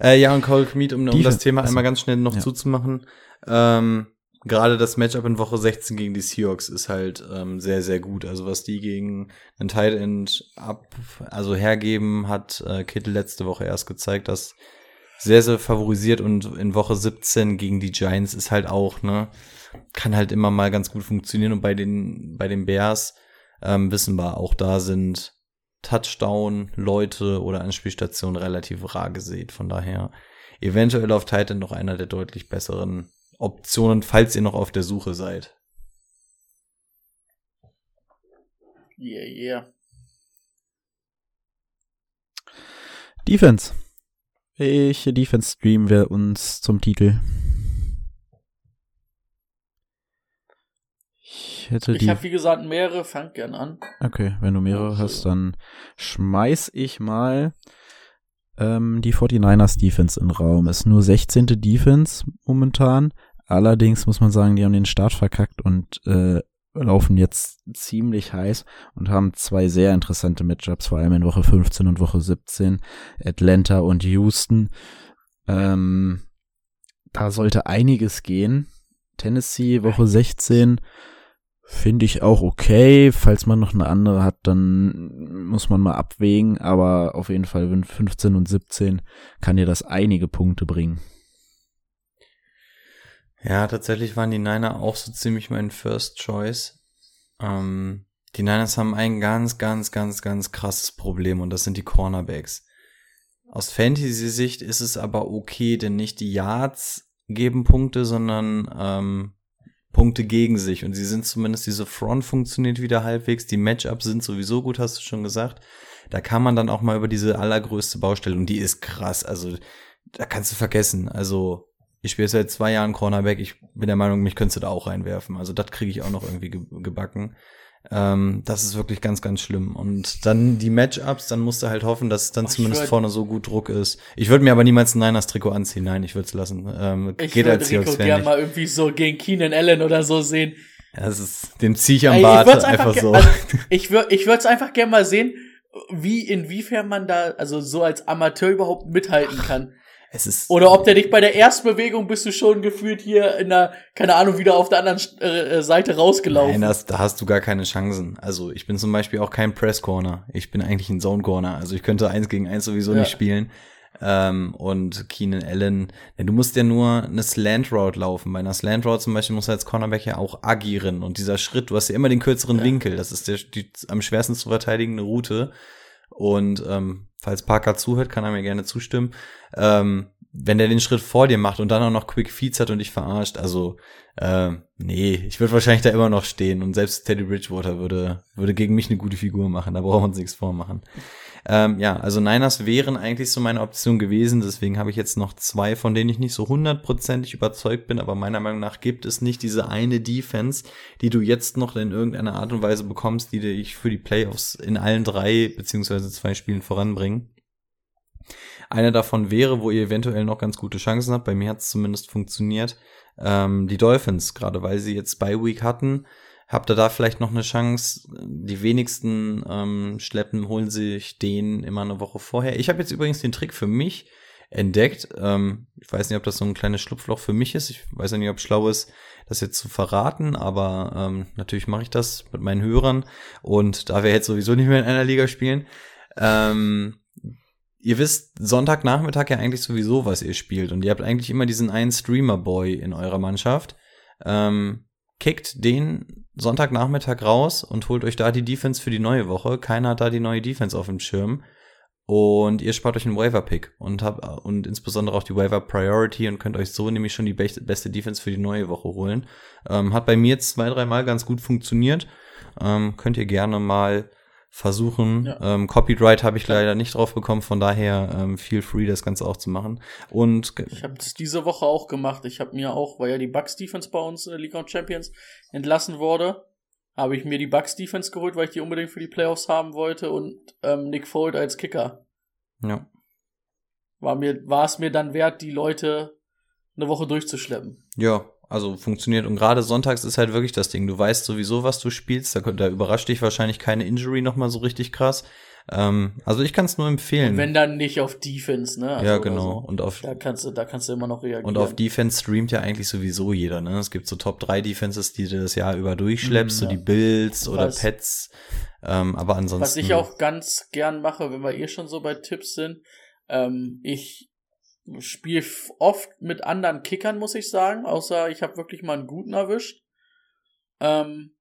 Äh, ja, und Cole Kmeet, um, um das Thema einmal ganz schnell noch Ja. zuzumachen. Ähm, Gerade das Matchup in Woche 16 gegen die Seahawks ist halt ähm, sehr, sehr gut. Also was die gegen einen Tight End ab, also hergeben, hat äh, Kittel letzte Woche erst gezeigt, dass sehr, sehr favorisiert und in Woche 17 gegen die Giants ist halt auch, ne, kann halt immer mal ganz gut funktionieren und bei den, bei den Bears ähm, wissen wir, auch da sind Touchdown, Leute oder Anspielstationen relativ rar gesät. Von daher eventuell auf Titan noch einer der deutlich besseren Optionen, falls ihr noch auf der Suche seid. Yeah, yeah. Defense. Welche Defense streamen wir uns zum Titel? Ich hätte Ich die. habe wie gesagt mehrere, fang gern an. Okay, wenn du mehrere Also- hast, dann schmeiß ich mal ähm, die 49ers Defense in den Raum. Ist nur 16. Defense momentan. Allerdings muss man sagen, die haben den Start verkackt und äh, laufen jetzt ziemlich heiß und haben zwei sehr interessante Matchups, vor allem in Woche 15 und Woche 17. Atlanta und Houston. Ähm, da sollte einiges gehen. Tennessee, Woche 16, finde ich auch okay. Falls man noch eine andere hat, dann muss man mal abwägen. Aber auf jeden Fall, wenn 15 und 17 kann dir das einige Punkte bringen. Ja, tatsächlich waren die Niner auch so ziemlich mein First Choice. Ähm, die Niners haben ein ganz, ganz, ganz, ganz krasses Problem und das sind die Cornerbacks. Aus Fantasy-Sicht ist es aber okay, denn nicht die Yards geben Punkte, sondern ähm, Punkte gegen sich. Und sie sind zumindest, diese Front funktioniert wieder halbwegs. Die Matchups sind sowieso gut, hast du schon gesagt. Da kann man dann auch mal über diese allergrößte Baustelle, und die ist krass. Also, da kannst du vergessen. Also, ich spiele seit zwei Jahren Cornerback. Ich bin der Meinung, mich könntest du da auch reinwerfen. Also, das kriege ich auch noch irgendwie ge gebacken. Ähm, das ist wirklich ganz, ganz schlimm. Und dann die Matchups, dann musst du halt hoffen, dass es dann Ach, zumindest würd- vorne so gut Druck ist. Ich würde mir aber niemals ein Niners-Trikot anziehen. Nein, ich würde es lassen. Ähm, Ich geht würde Rico Seahawks-Fan gern nicht. mal irgendwie so gegen Keenan Allen oder so sehen. Das ist, den zieh ich am Bart einfach, einfach, so. also, ich würde ich würde es einfach gern mal sehen, wie inwiefern man da also so als Amateur überhaupt mithalten kann. Es ist Oder ob der dich bei der ersten Bewegung bist du schon gefühlt hier in der, keine Ahnung, wieder auf der anderen äh, Seite rausgelaufen. Nein, das, da hast du gar keine Chancen. Also ich bin zum Beispiel auch kein Press Corner. Ich bin eigentlich ein Zone Corner. Also ich könnte eins gegen eins sowieso Ja. nicht spielen. Ähm, und Keenan Allen, ja, du musst ja nur eine Slant Route laufen. Bei einer Slant Route zum Beispiel musst du als Cornerback ja auch agieren. Und dieser Schritt, du hast ja immer den kürzeren Winkel. Das ist der, die am schwersten zu verteidigende Route. Und ähm, falls Parker zuhört, kann er mir gerne zustimmen. Ähm, wenn der den Schritt vor dir macht und dann auch noch Quick Feeds hat und dich verarscht, also ähm, nee, ich würde wahrscheinlich da immer noch stehen und selbst Teddy Bridgewater würde, würde gegen mich eine gute Figur machen, da brauchen wir uns nichts vormachen. Ähm, ja, also Niners wären eigentlich so meine Option gewesen, deswegen habe ich jetzt noch zwei, von denen ich nicht so hundertprozentig überzeugt bin, aber meiner Meinung nach gibt es nicht diese eine Defense, die du jetzt noch in irgendeiner Art und Weise bekommst, die dich für die Playoffs in allen drei beziehungsweise zwei Spielen voranbringen. Eine davon wäre, wo ihr eventuell noch ganz gute Chancen habt, bei mir hat es zumindest funktioniert, ähm, die Dolphins, gerade weil sie jetzt Bye Week hatten, habt ihr da vielleicht noch eine Chance? Die wenigsten ähm, schleppen, holen sich den immer eine Woche vorher. Ich habe jetzt übrigens den Trick für mich entdeckt. Ähm, ich weiß nicht, ob das so ein kleines Schlupfloch für mich ist. Ich weiß nicht, ob es schlau ist, das jetzt zu verraten, aber ähm, natürlich mache ich das mit meinen Hörern. Und da wir jetzt sowieso nicht mehr in einer Liga spielen, ähm, ihr wisst Sonntagnachmittag ja eigentlich sowieso, was ihr spielt. Und ihr habt eigentlich immer diesen einen Streamer-Boy in eurer Mannschaft. Ähm, kickt den Sonntagnachmittag raus und holt euch da die Defense für die neue Woche. Keiner hat da die neue Defense auf dem Schirm. Und ihr spart euch einen Waiver-Pick und habt und insbesondere auch die Waiver-Priority und könnt euch so nämlich schon die beste, Defense für die neue Woche holen. Ähm, hat bei mir jetzt zwei, dreimal ganz gut funktioniert. Ähm, könnt ihr gerne mal versuchen. Ja. Ähm, Copyright habe ich leider nicht drauf bekommen, von daher ähm, feel free, das Ganze auch zu machen. Und Ich habe das diese Woche auch gemacht. Ich habe mir auch, weil ja die Bucks Defense bei uns in der League of Champions entlassen wurde, habe ich mir die Bucks Defense geholt, weil ich die unbedingt für die Playoffs haben wollte und ähm, Nick Fold als Kicker. ja, War mir war es mir dann wert, die Leute eine Woche durchzuschleppen. Ja, also funktioniert. Und gerade sonntags ist halt wirklich das Ding. Du weißt sowieso, was du spielst. Da, da überrascht dich wahrscheinlich keine Injury nochmal so richtig krass. Ähm, also ich kann es nur empfehlen. Wenn dann nicht auf Defense, ne? Also ja, genau. So. Und auf Da kannst du, da kannst du immer noch reagieren. und auf Defense streamt ja eigentlich sowieso jeder, ne? Es gibt so Top 3 Defenses, die du das Jahr über durchschleppst, Mhm, so ja. die Bills oder Pets. Ähm, aber ansonsten. Was ich auch ganz gern mache, wenn wir eh schon so bei Tipps sind, ähm, ich spiele oft mit anderen Kickern, muss ich sagen, außer ich habe wirklich mal einen guten erwischt. Ähm,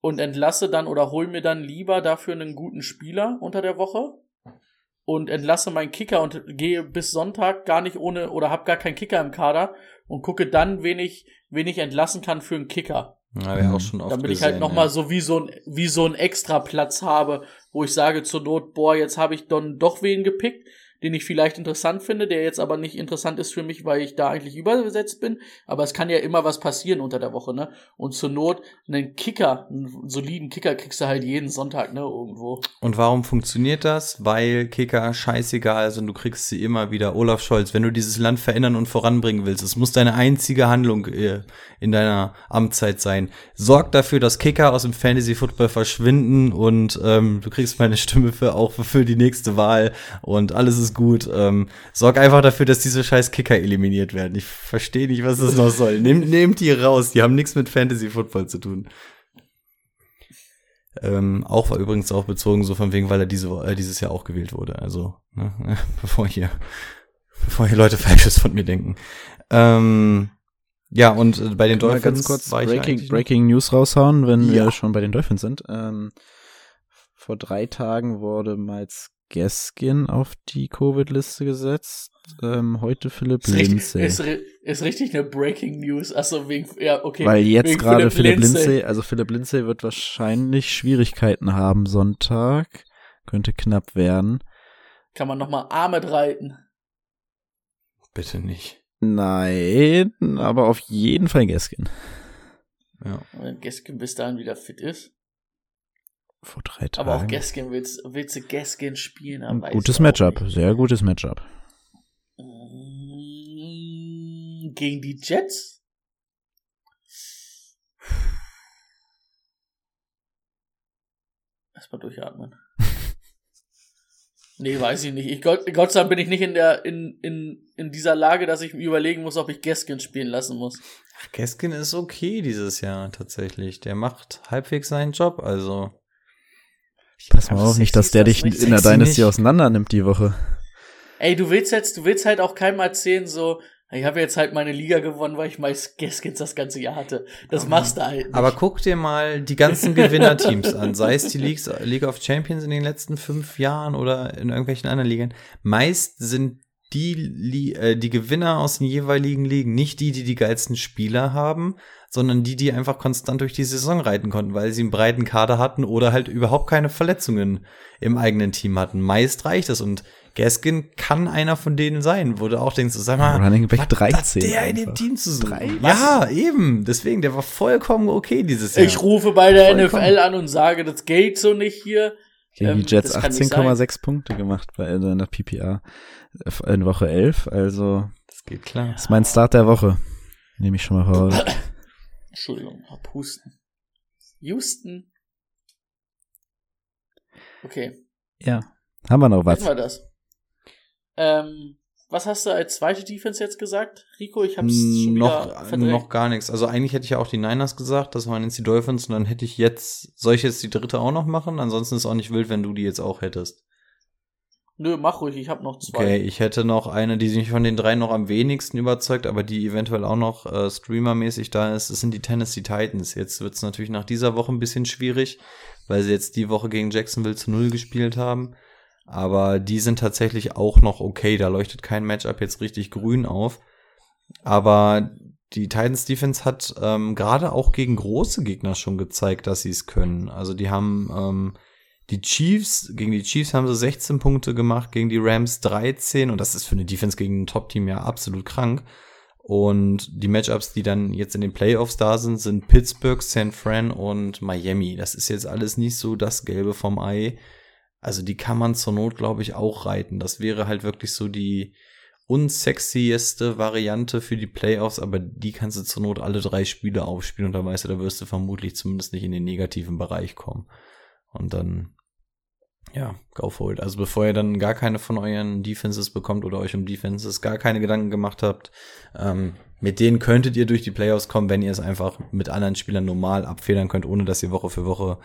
und entlasse dann oder hol mir dann lieber dafür einen guten Spieler unter der Woche und entlasse meinen Kicker und gehe bis Sonntag gar nicht ohne oder hab gar keinen Kicker im Kader und gucke dann, wen ich, wen ich entlassen kann für einen Kicker. Ja, wir auch schon oft Damit ich halt nochmal ja. so wie so ein, wie so ein extra Platz habe, wo ich sage zur Not, boah, jetzt habe ich dann doch wen gepickt, den ich vielleicht interessant finde, der jetzt aber nicht interessant ist für mich, weil ich da eigentlich überbesetzt bin. Aber es kann ja immer was passieren unter der Woche, ne? Und zur Not einen Kicker, einen soliden Kicker kriegst du halt jeden Sonntag, ne, irgendwo. Und warum funktioniert das? Weil Kicker scheißegal sind, du kriegst sie immer wieder. Olaf Scholz, wenn du dieses Land verändern und voranbringen willst, es muss deine einzige Handlung äh, in deiner Amtszeit sein. Sorg dafür, dass Kicker aus dem Fantasy Football verschwinden und ähm, du kriegst meine Stimme für auch für die nächste Wahl und alles ist gut. Ähm, sorg einfach dafür, dass diese scheiß Kicker eliminiert werden. Ich verstehe nicht, was das noch soll. Nehmt, nehmt die raus, die haben nichts mit Fantasy Football zu tun. Ähm, auch war übrigens auch bezogen, so von wegen, weil er diese, äh, dieses Jahr auch gewählt wurde. Also, ne, bevor hier, bevor hier Leute Falsches von mir denken. Ähm, ja, und äh, bei den Können Dolphins ganz kurz Breaking, Breaking News raushauen, wenn Ja. wir schon bei den Dolphins sind. Ähm, vor drei Tagen wurde Miles Gaskin auf die Covid-Liste gesetzt. Ähm, heute Philipp Ist, richtig, Lindsay. ist, ri- ist richtig eine Breaking News. Achso, wegen, ja, okay. Weil jetzt wegen gerade Philipp Lindsay, also Philipp Lindsay wird wahrscheinlich Schwierigkeiten haben Sonntag. Könnte knapp werden. Kann man nochmal Arme reiten. Bitte nicht. Nein, aber auf jeden Fall Gaskin. Ja. Wenn Gaskin bis dahin wieder fit ist. Vor drei Tagen. Aber auch Gaskin willst, willst du Gaskin spielen? Ein gutes Matchup, nicht. sehr gutes Matchup. Mm, Gegen die Jets? Erstmal durchatmen. Nee, weiß ich nicht. Ich, Gott, Gott sei Dank bin ich nicht in der, in, in, in dieser Lage, dass ich mir überlegen muss, ob ich Gaskin spielen lassen muss. Ach, Gaskin ist okay dieses Jahr tatsächlich. Der macht halbwegs seinen Job, also. Pass mal auf, nicht, dass der dich in der Dynasty nicht. auseinander nimmt die Woche. Ey, du willst jetzt, du willst halt auch keinem erzählen, so, ich habe jetzt halt meine Liga gewonnen, weil ich meist Gaskins das ganze Jahr hatte. Das machst du halt nicht. Aber guck dir mal die ganzen Gewinnerteams an, sei es die Leagues, League of Champions in den letzten fünf Jahren oder in irgendwelchen anderen Ligen. Meist sind die, äh, die Gewinner aus den jeweiligen Ligen nicht die, die die geilsten Spieler haben, sondern die, die einfach konstant durch die Saison reiten konnten, weil sie einen breiten Kader hatten oder halt überhaupt keine Verletzungen im eigenen Team hatten. Meist reicht es und Gaskin kann einer von denen sein, wo du auch denkst, sag mal, Running Back was 13 hat der in dem einfach. Team zu? Drei? Ja, eben. Deswegen, der war vollkommen okay dieses Jahr. ich rufe bei der Vollkommen. NFL an und sage, das geht so nicht hier. Gegen Ähm, die Jets nicht sein. 18,6 Punkte gemacht bei in der PPA in Woche 11. Also, Das geht klar. das ist mein Start der Woche. Nehme ich schon mal voraus. Entschuldigung, hab Husten. Houston. Okay, Ja. Haben wir noch was was? war das? Ähm, was hast du als zweite Defense jetzt gesagt? Rico, ich hab's schon wieder noch, verdrängt. noch gar nichts. Also eigentlich hätte ich ja auch die Niners gesagt, das waren jetzt die Dolphins und dann hätte ich jetzt, soll ich jetzt die dritte auch noch machen? Ansonsten ist auch nicht wild, wenn du die jetzt auch hättest. Nö, mach ruhig, ich hab noch zwei. Okay, ich hätte noch eine, die mich von den drei noch am wenigsten überzeugt, aber die eventuell auch noch äh, streamermäßig da ist. Das sind die Tennessee Titans. Jetzt wird es natürlich nach dieser Woche ein bisschen schwierig, weil sie jetzt die Woche gegen Jacksonville zu Null gespielt haben. Aber die sind tatsächlich auch noch okay. Da leuchtet kein Matchup jetzt richtig grün auf. Aber die Titans Defense hat ähm, gerade auch gegen große Gegner schon gezeigt, dass sie es können. Also die haben ähm, die Chiefs, gegen die Chiefs haben sie 16 Punkte gemacht, gegen die Rams 13 und das ist für eine Defense gegen ein Top-Team ja absolut krank. Und die Matchups, die dann jetzt in den Playoffs da sind, sind Pittsburgh, San Fran und Miami. Das ist jetzt alles nicht so das Gelbe vom Ei. Also die kann man zur Not, glaube ich, auch reiten. Das wäre halt wirklich so die unsexieste Variante für die Playoffs, aber die kannst du zur Not alle drei Spiele aufspielen und da weißt du, da wirst du vermutlich zumindest nicht in den negativen Bereich kommen. Und dann, ja, go for it. Also bevor ihr dann gar keine von euren Defenses bekommt oder euch um Defenses gar keine Gedanken gemacht habt, ähm, mit denen könntet ihr durch die Playoffs kommen, wenn ihr es einfach mit anderen Spielern normal abfedern könnt, ohne dass ihr Woche für Woche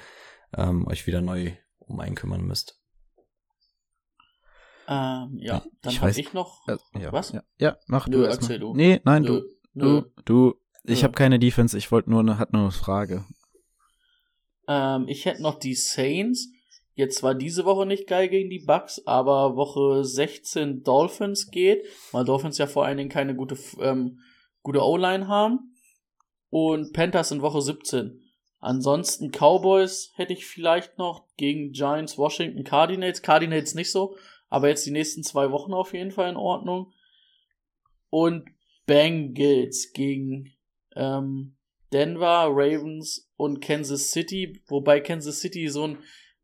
ähm, euch wieder neu um einen kümmern müsst. Ähm, ja, dann Ich hab weiß- ich noch. Äh, ja, Was? Ja, ja mach Nö, du erzähl mal. du. Nee, nein, Nö, du. Du, du. Ich habe keine Defense, ich wollte nur eine, hat nur eine Frage. Ähm, ich hätte noch die Saints. Jetzt war diese Woche nicht geil gegen die Bucks, aber Woche 16 Dolphins geht, weil Dolphins ja vor allen Dingen keine gute, ähm, gute O-Line haben. Und Panthers in Woche 17. Ansonsten Cowboys hätte ich vielleicht noch gegen Giants, Washington, Cardinals. Cardinals nicht so, aber jetzt die nächsten zwei Wochen auf jeden Fall in Ordnung. Und Bengals gegen ähm, Denver, Ravens und Kansas City, wobei Kansas City so ein,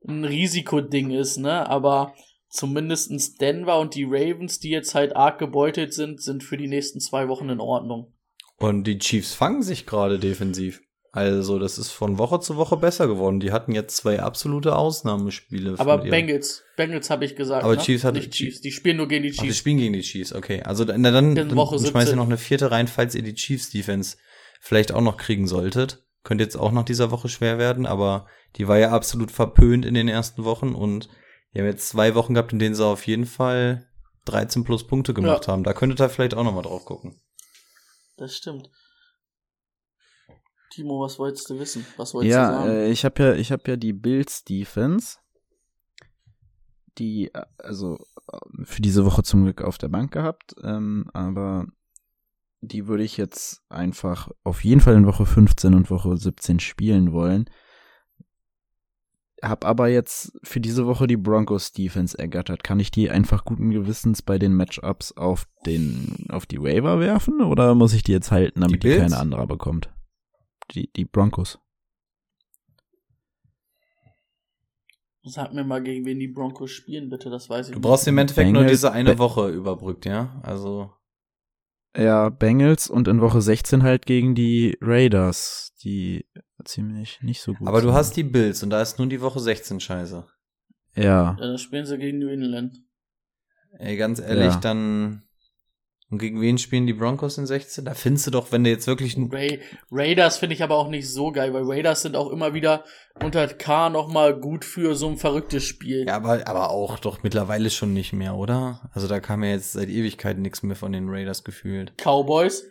ein Risikoding ist, ne? Aber zumindestens Denver und die Ravens, die jetzt halt arg gebeutelt sind, sind für die nächsten zwei Wochen in Ordnung. Und die Chiefs fangen sich gerade defensiv. Also, das ist von Woche zu Woche besser geworden. Die hatten jetzt zwei absolute Ausnahmespiele. Aber. Bengals, Bengals habe ich gesagt. Aber ne? Chiefs hatte- nicht Chiefs. Die spielen nur gegen die Ach, die Chiefs. spielen gegen die Chiefs, okay. Also dann, na, dann, dann Woche schmeißt ihr 17. noch eine vierte rein, falls ihr die Chiefs-Defense vielleicht auch noch kriegen solltet. Könnte jetzt auch nach dieser Woche schwer werden, aber die war ja absolut verpönt in den ersten Wochen und die haben jetzt zwei Wochen gehabt, in denen sie auf jeden Fall 13 plus Punkte gemacht Ja. haben. Da könntet ihr vielleicht auch noch mal drauf gucken. Das stimmt. Timo, was wolltest du wissen? Was wolltest du Ja, sagen? äh, ich habe ja, ich habe ja die Bills Defense, die äh, also äh, für diese Woche zum Glück auf der Bank gehabt, ähm, aber die würde ich jetzt einfach auf jeden Fall in Woche 15 und Woche 17 spielen wollen. Hab aber jetzt für diese Woche die Broncos Defense ergattert. Kann ich die einfach guten Gewissens bei den Matchups auf den auf die Waiver werfen oder muss ich die jetzt halten, damit Die die, keine anderer bekommt? Die die Broncos. Sag mir mal, gegen wen die Broncos spielen, bitte, das weiß ich Du brauchst im nicht. Endeffekt nur Bengals- diese eine Be- Woche überbrückt, ja? Also, Ja, Bengals und in Woche 16 halt gegen die Raiders, die ziemlich nicht so gut aber du sind. hast die Bills und da ist nur die Woche 16 scheiße. Ja. Dann spielen sie gegen New England. Ey, ganz ehrlich, Ja. dann. Und gegen wen spielen die Broncos in 16? Da findest du doch, wenn du jetzt wirklich ein. Ra Raiders finde ich aber auch nicht so geil, weil Raiders sind auch immer wieder unter K nochmal gut für so ein verrücktes Spiel. Ja, aber, aber auch doch mittlerweile schon nicht mehr, oder? Also da kam ja jetzt seit Ewigkeiten nichts mehr von den Raiders gefühlt. Cowboys.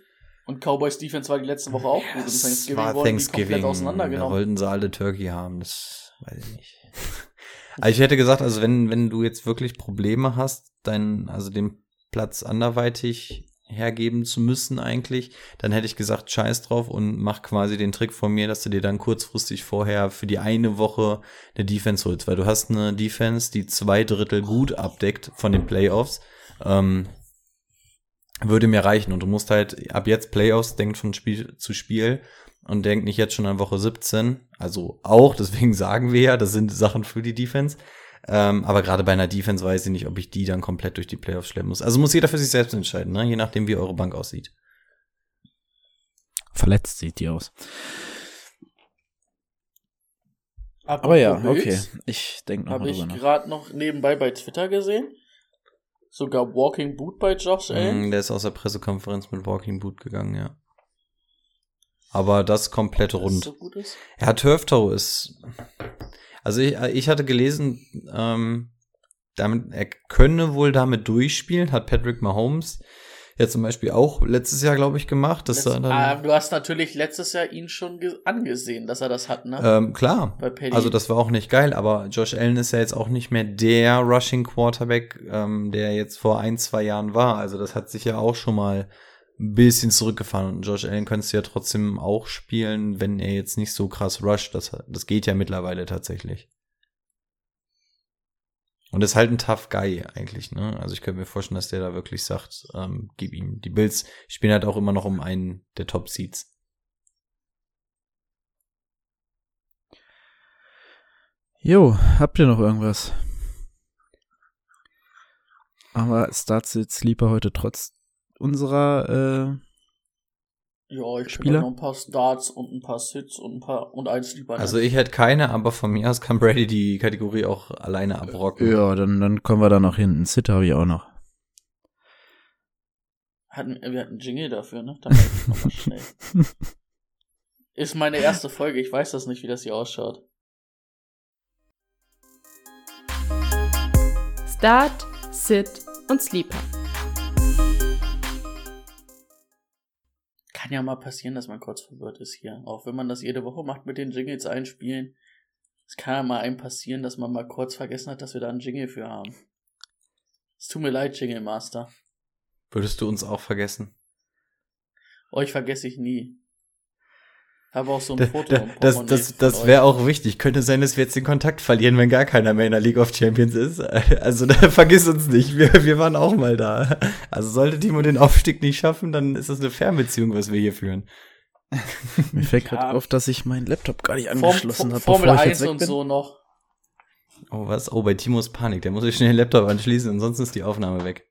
Und Cowboys Defense war die letzte Woche auch gut. Es Thanksgiving war wurden die Thanksgiving. Da wollten sie alle Turkey haben, das weiß ich nicht. Aber ich hätte gesagt, also wenn, wenn du jetzt wirklich Probleme hast, dein, also den Platz anderweitig hergeben zu müssen eigentlich, dann hätte ich gesagt, scheiß drauf und mach quasi den Trick von mir, dass du dir dann kurzfristig vorher für die eine Woche eine Defense holst, weil du hast eine Defense, die zwei Drittel gut abdeckt von den Playoffs, ähm, würde mir reichen. Und du musst halt ab jetzt Playoffs, denk von Spiel zu Spiel und denk nicht jetzt schon an Woche 17, also auch, deswegen sagen wir ja, das sind Sachen für die Defense, ähm, aber gerade bei einer Defense weiß ich nicht, ob ich die dann komplett durch die Playoffs schleppen muss. Also muss jeder für sich selbst entscheiden, ne? je nachdem, wie eure Bank aussieht. Verletzt sieht die aus. Apropos Aber ja, okay. Ich denke noch Habe mal ich drüber nach. gerade noch nebenbei bei Twitter gesehen. Sogar Walking Boot bei Josh Allen. Mm, Der ist aus der Pressekonferenz mit Walking Boot gegangen, ja. Aber das komplett rund. so gut ist. Ja, Turftoe ist. Also ich, ich hatte gelesen, ähm, damit, er könne wohl damit durchspielen, hat Patrick Mahomes ja zum Beispiel auch letztes Jahr, glaube ich, gemacht. Dass Letz- er dann, ah, du hast natürlich letztes Jahr ihn schon ge- angesehen, dass er das hat, ne? ähm, klar. Also das war auch nicht geil, aber Josh Allen ist ja jetzt auch nicht mehr der Rushing Quarterback, ähm, der jetzt vor ein, zwei Jahren war. Also das hat sich ja auch schon mal ein bisschen zurückgefahren. Und Josh Allen könntest du ja trotzdem auch spielen, wenn er jetzt nicht so krass rusht. Das, das geht ja mittlerweile tatsächlich. Und ist halt ein tough Guy eigentlich, ne? Also ich könnte mir vorstellen, dass der da wirklich sagt, ähm, gib ihm. Die Bills spielen halt auch immer noch um einen der Top Seeds. Jo, habt ihr noch irgendwas? Aber Starts Sleeper heute trotz unserer, ja, ich Spieler? habe noch ein paar Starts und ein paar Sits und ein paar und ein Sleeper. Also ich hätte keine, aber von mir aus kann Brady die Kategorie auch alleine äh, abrocken. ja, dann, dann kommen wir da noch hinten. Sit habe ich auch noch. hatten, wir hatten einen Jingle dafür, ne? Dann mach ich noch mal schnell. Ist meine erste Folge, ich weiß das nicht, wie das hier ausschaut. Start, Sit und Sleeper. Kann ja mal passieren, dass man kurz verwirrt ist hier. Auch wenn man das jede Woche macht mit den Jingles einspielen. Es kann ja mal einem passieren, dass man mal kurz vergessen hat, dass wir da einen Jingle für haben. Es tut mir leid, Jingle Master. Würdest du uns auch vergessen? Euch vergesse ich nie. Habe auch so ein Da- Foto. da- im Das, das, das wäre auch wichtig. Könnte sein, dass wir jetzt den Kontakt verlieren, wenn gar keiner mehr in der League of Champions ist. Also da vergiss uns nicht. Wir, wir waren auch mal da. Also sollte Timo den Aufstieg nicht schaffen, dann ist das eine Fernbeziehung, was wir hier führen. Mir fällt Ja. gerade auf, dass ich meinen Laptop gar nicht angeschlossen habe, Formel bevor ich 1 jetzt weg und bin. so noch. Oh, was? Oh, bei Timo ist Panik. Der muss sich schnell den Laptop anschließen, ansonsten ist die Aufnahme weg.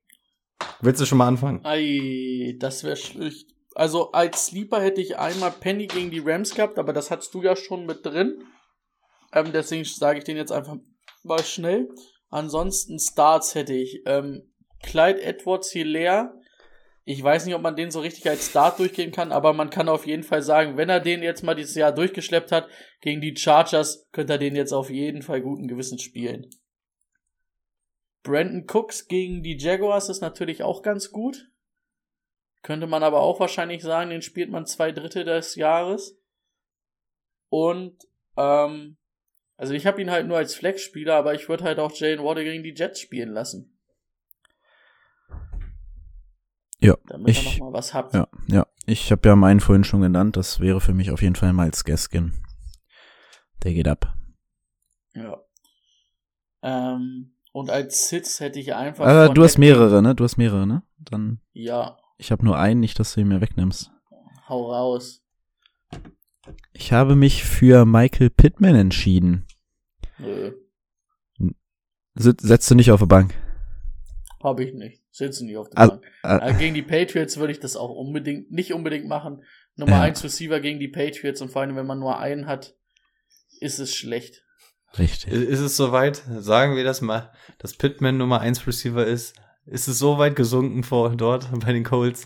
Willst du schon mal anfangen? Ei, das wäre schlecht. Also als Sleeper hätte ich einmal Penny gegen die Rams gehabt, aber das hattest du ja schon mit drin. Ähm, deswegen sage ich den jetzt einfach mal schnell. Ansonsten Starts hätte ich ähm, Clyde Edwards Hilaire. Ich weiß nicht, ob man den so richtig als Start durchgehen kann, aber man kann auf jeden Fall sagen, wenn er den jetzt mal dieses Jahr durchgeschleppt hat, gegen die Chargers, könnte er den jetzt auf jeden Fall guten Gewissens spielen. Brandon Cooks gegen die Jaguars ist natürlich auch ganz gut. Könnte man aber auch wahrscheinlich sagen, den spielt man zwei Drittel des Jahres. Und, ähm, also ich habe ihn halt nur als Flex-Spieler, aber ich würde halt auch Jalen Waddle gegen die Jets spielen lassen. Ja, Damit ihr ich, noch mal was habt. ja, ja. Ich habe ja meinen vorhin schon genannt. Das wäre für mich auf jeden Fall Miles Gaskin. Der geht ab. Ja. Ähm, und als Sitz hätte ich einfach. Aber von du hast mehrere, ne? Du hast mehrere, ne? Dann, Ja, ich habe nur einen, nicht, dass du ihn mir wegnimmst. hau raus. Ich habe mich für Michael Pittman entschieden. Nö, Setzt du nicht auf die Bank? hab ich nicht. Sitzen nicht auf der Also, Bank. äh, Äh, gegen die Patriots würde ich das auch unbedingt, nicht unbedingt machen. Nummer Ja. 1 Receiver gegen die Patriots und vor allem, wenn man nur einen hat, ist es schlecht. Richtig. Ist es soweit? Sagen wir das mal, dass Pittman Nummer 1 Receiver ist. Ist es so weit gesunken vor dort bei den Colts?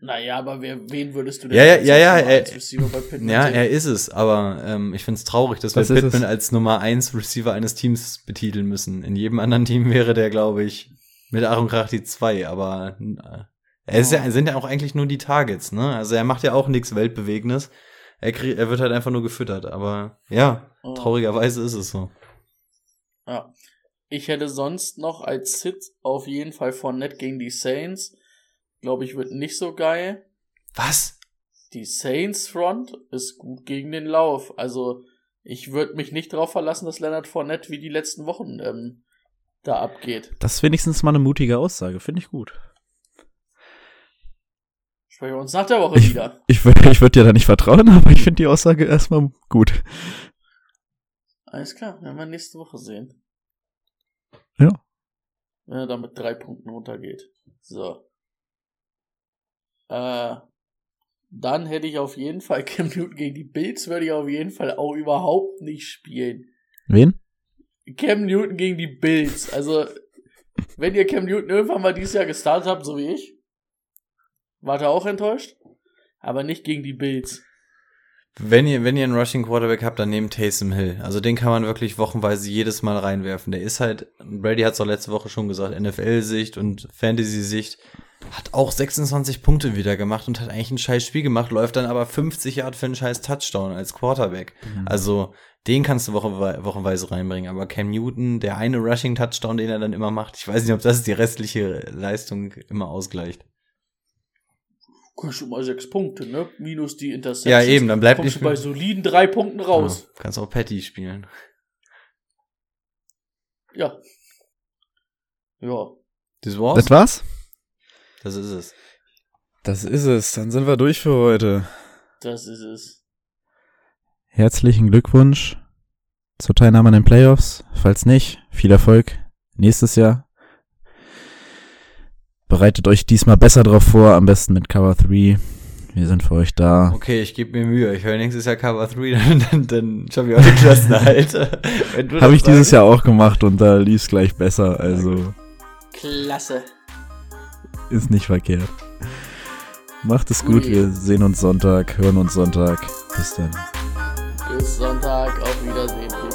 Naja, aber wer, wen würdest du denn Ja, ja, als ja, ja, er- eins Receiver bei Pittman Ja, er ist es, aber ähm, ich find's traurig, dass Was wir Pittman es? als Nummer 1 Receiver eines Teams betiteln müssen. In jedem anderen Team wäre der, glaube ich, mit Aaron Krach die 2, aber äh, er ist ja, sind ja auch eigentlich nur die Targets, ne? Also er macht ja auch nichts Weltbewegendes. Er, krieg, er wird halt einfach nur gefüttert, aber ja, Oh. traurigerweise ist es so. Ja. Ich hätte sonst noch als Sit auf jeden Fall von Net gegen die Saints. Glaube ich, wird nicht so geil. Was? Die Saints Front ist gut gegen den Lauf. Also, ich würde mich nicht darauf verlassen, dass Leonard Fournette wie die letzten Wochen ähm, da abgeht. Das ist wenigstens mal eine mutige Aussage, finde ich gut. Sprechen wir uns nach der Woche Ich, wieder. ich, ich würde dir da nicht vertrauen, aber ich finde die Aussage erstmal gut. Alles klar, werden wir nächste Woche sehen. Ja. Wenn er da mit drei Punkten runtergeht. So. Äh, dann hätte ich auf jeden Fall Cam Newton gegen die Bills, würde ich auf jeden Fall auch überhaupt nicht spielen. Wen? Cam Newton gegen die Bills. Also, wenn ihr Cam Newton irgendwann mal dieses Jahr gestartet habt, so wie ich, wart ihr auch enttäuscht? Aber nicht gegen die Bills. Wenn ihr, wenn ihr einen Rushing Quarterback habt, dann nehmt Taysom Hill. Also den kann man wirklich wochenweise jedes Mal reinwerfen. Der ist halt, Brady hat es auch letzte Woche schon gesagt, NFL-Sicht und Fantasy-Sicht. Hat auch 26 Punkte wieder gemacht und hat eigentlich ein scheiß Spiel gemacht, läuft dann aber 50 Yard für einen scheiß Touchdown als Quarterback. Also den kannst du woche, wochenweise reinbringen. Aber Cam Newton, der eine Rushing-Touchdown, den er dann immer macht, ich weiß nicht, ob das die restliche Leistung immer ausgleicht. Kommst schon mal sechs Punkte, ne? Minus die Interceptions. Ja, eben, dann bleibt Kommst nicht du bei soliden drei Punkten raus. Ja, kannst auch Patty spielen. Ja. Ja. Das war's? Das war's? Das ist es. Das ist es. Dann sind wir durch für heute. Das ist es. Herzlichen Glückwunsch zur Teilnahme an den Playoffs. Falls nicht, viel Erfolg nächstes Jahr. Bereitet euch diesmal besser drauf vor, am besten mit Cover 3. Wir sind für euch da. Okay, ich gebe mir Mühe. Ich höre nächstes Jahr Cover 3, dann, dann, dann schaffe ich auch den du Habe ich dieses. Jahr auch gemacht und da lief's gleich besser, also Klasse. ist nicht verkehrt. Macht es gut, wir sehen uns Sonntag, hören uns Sonntag. Bis dann. Bis Sonntag. Auf Wiedersehen.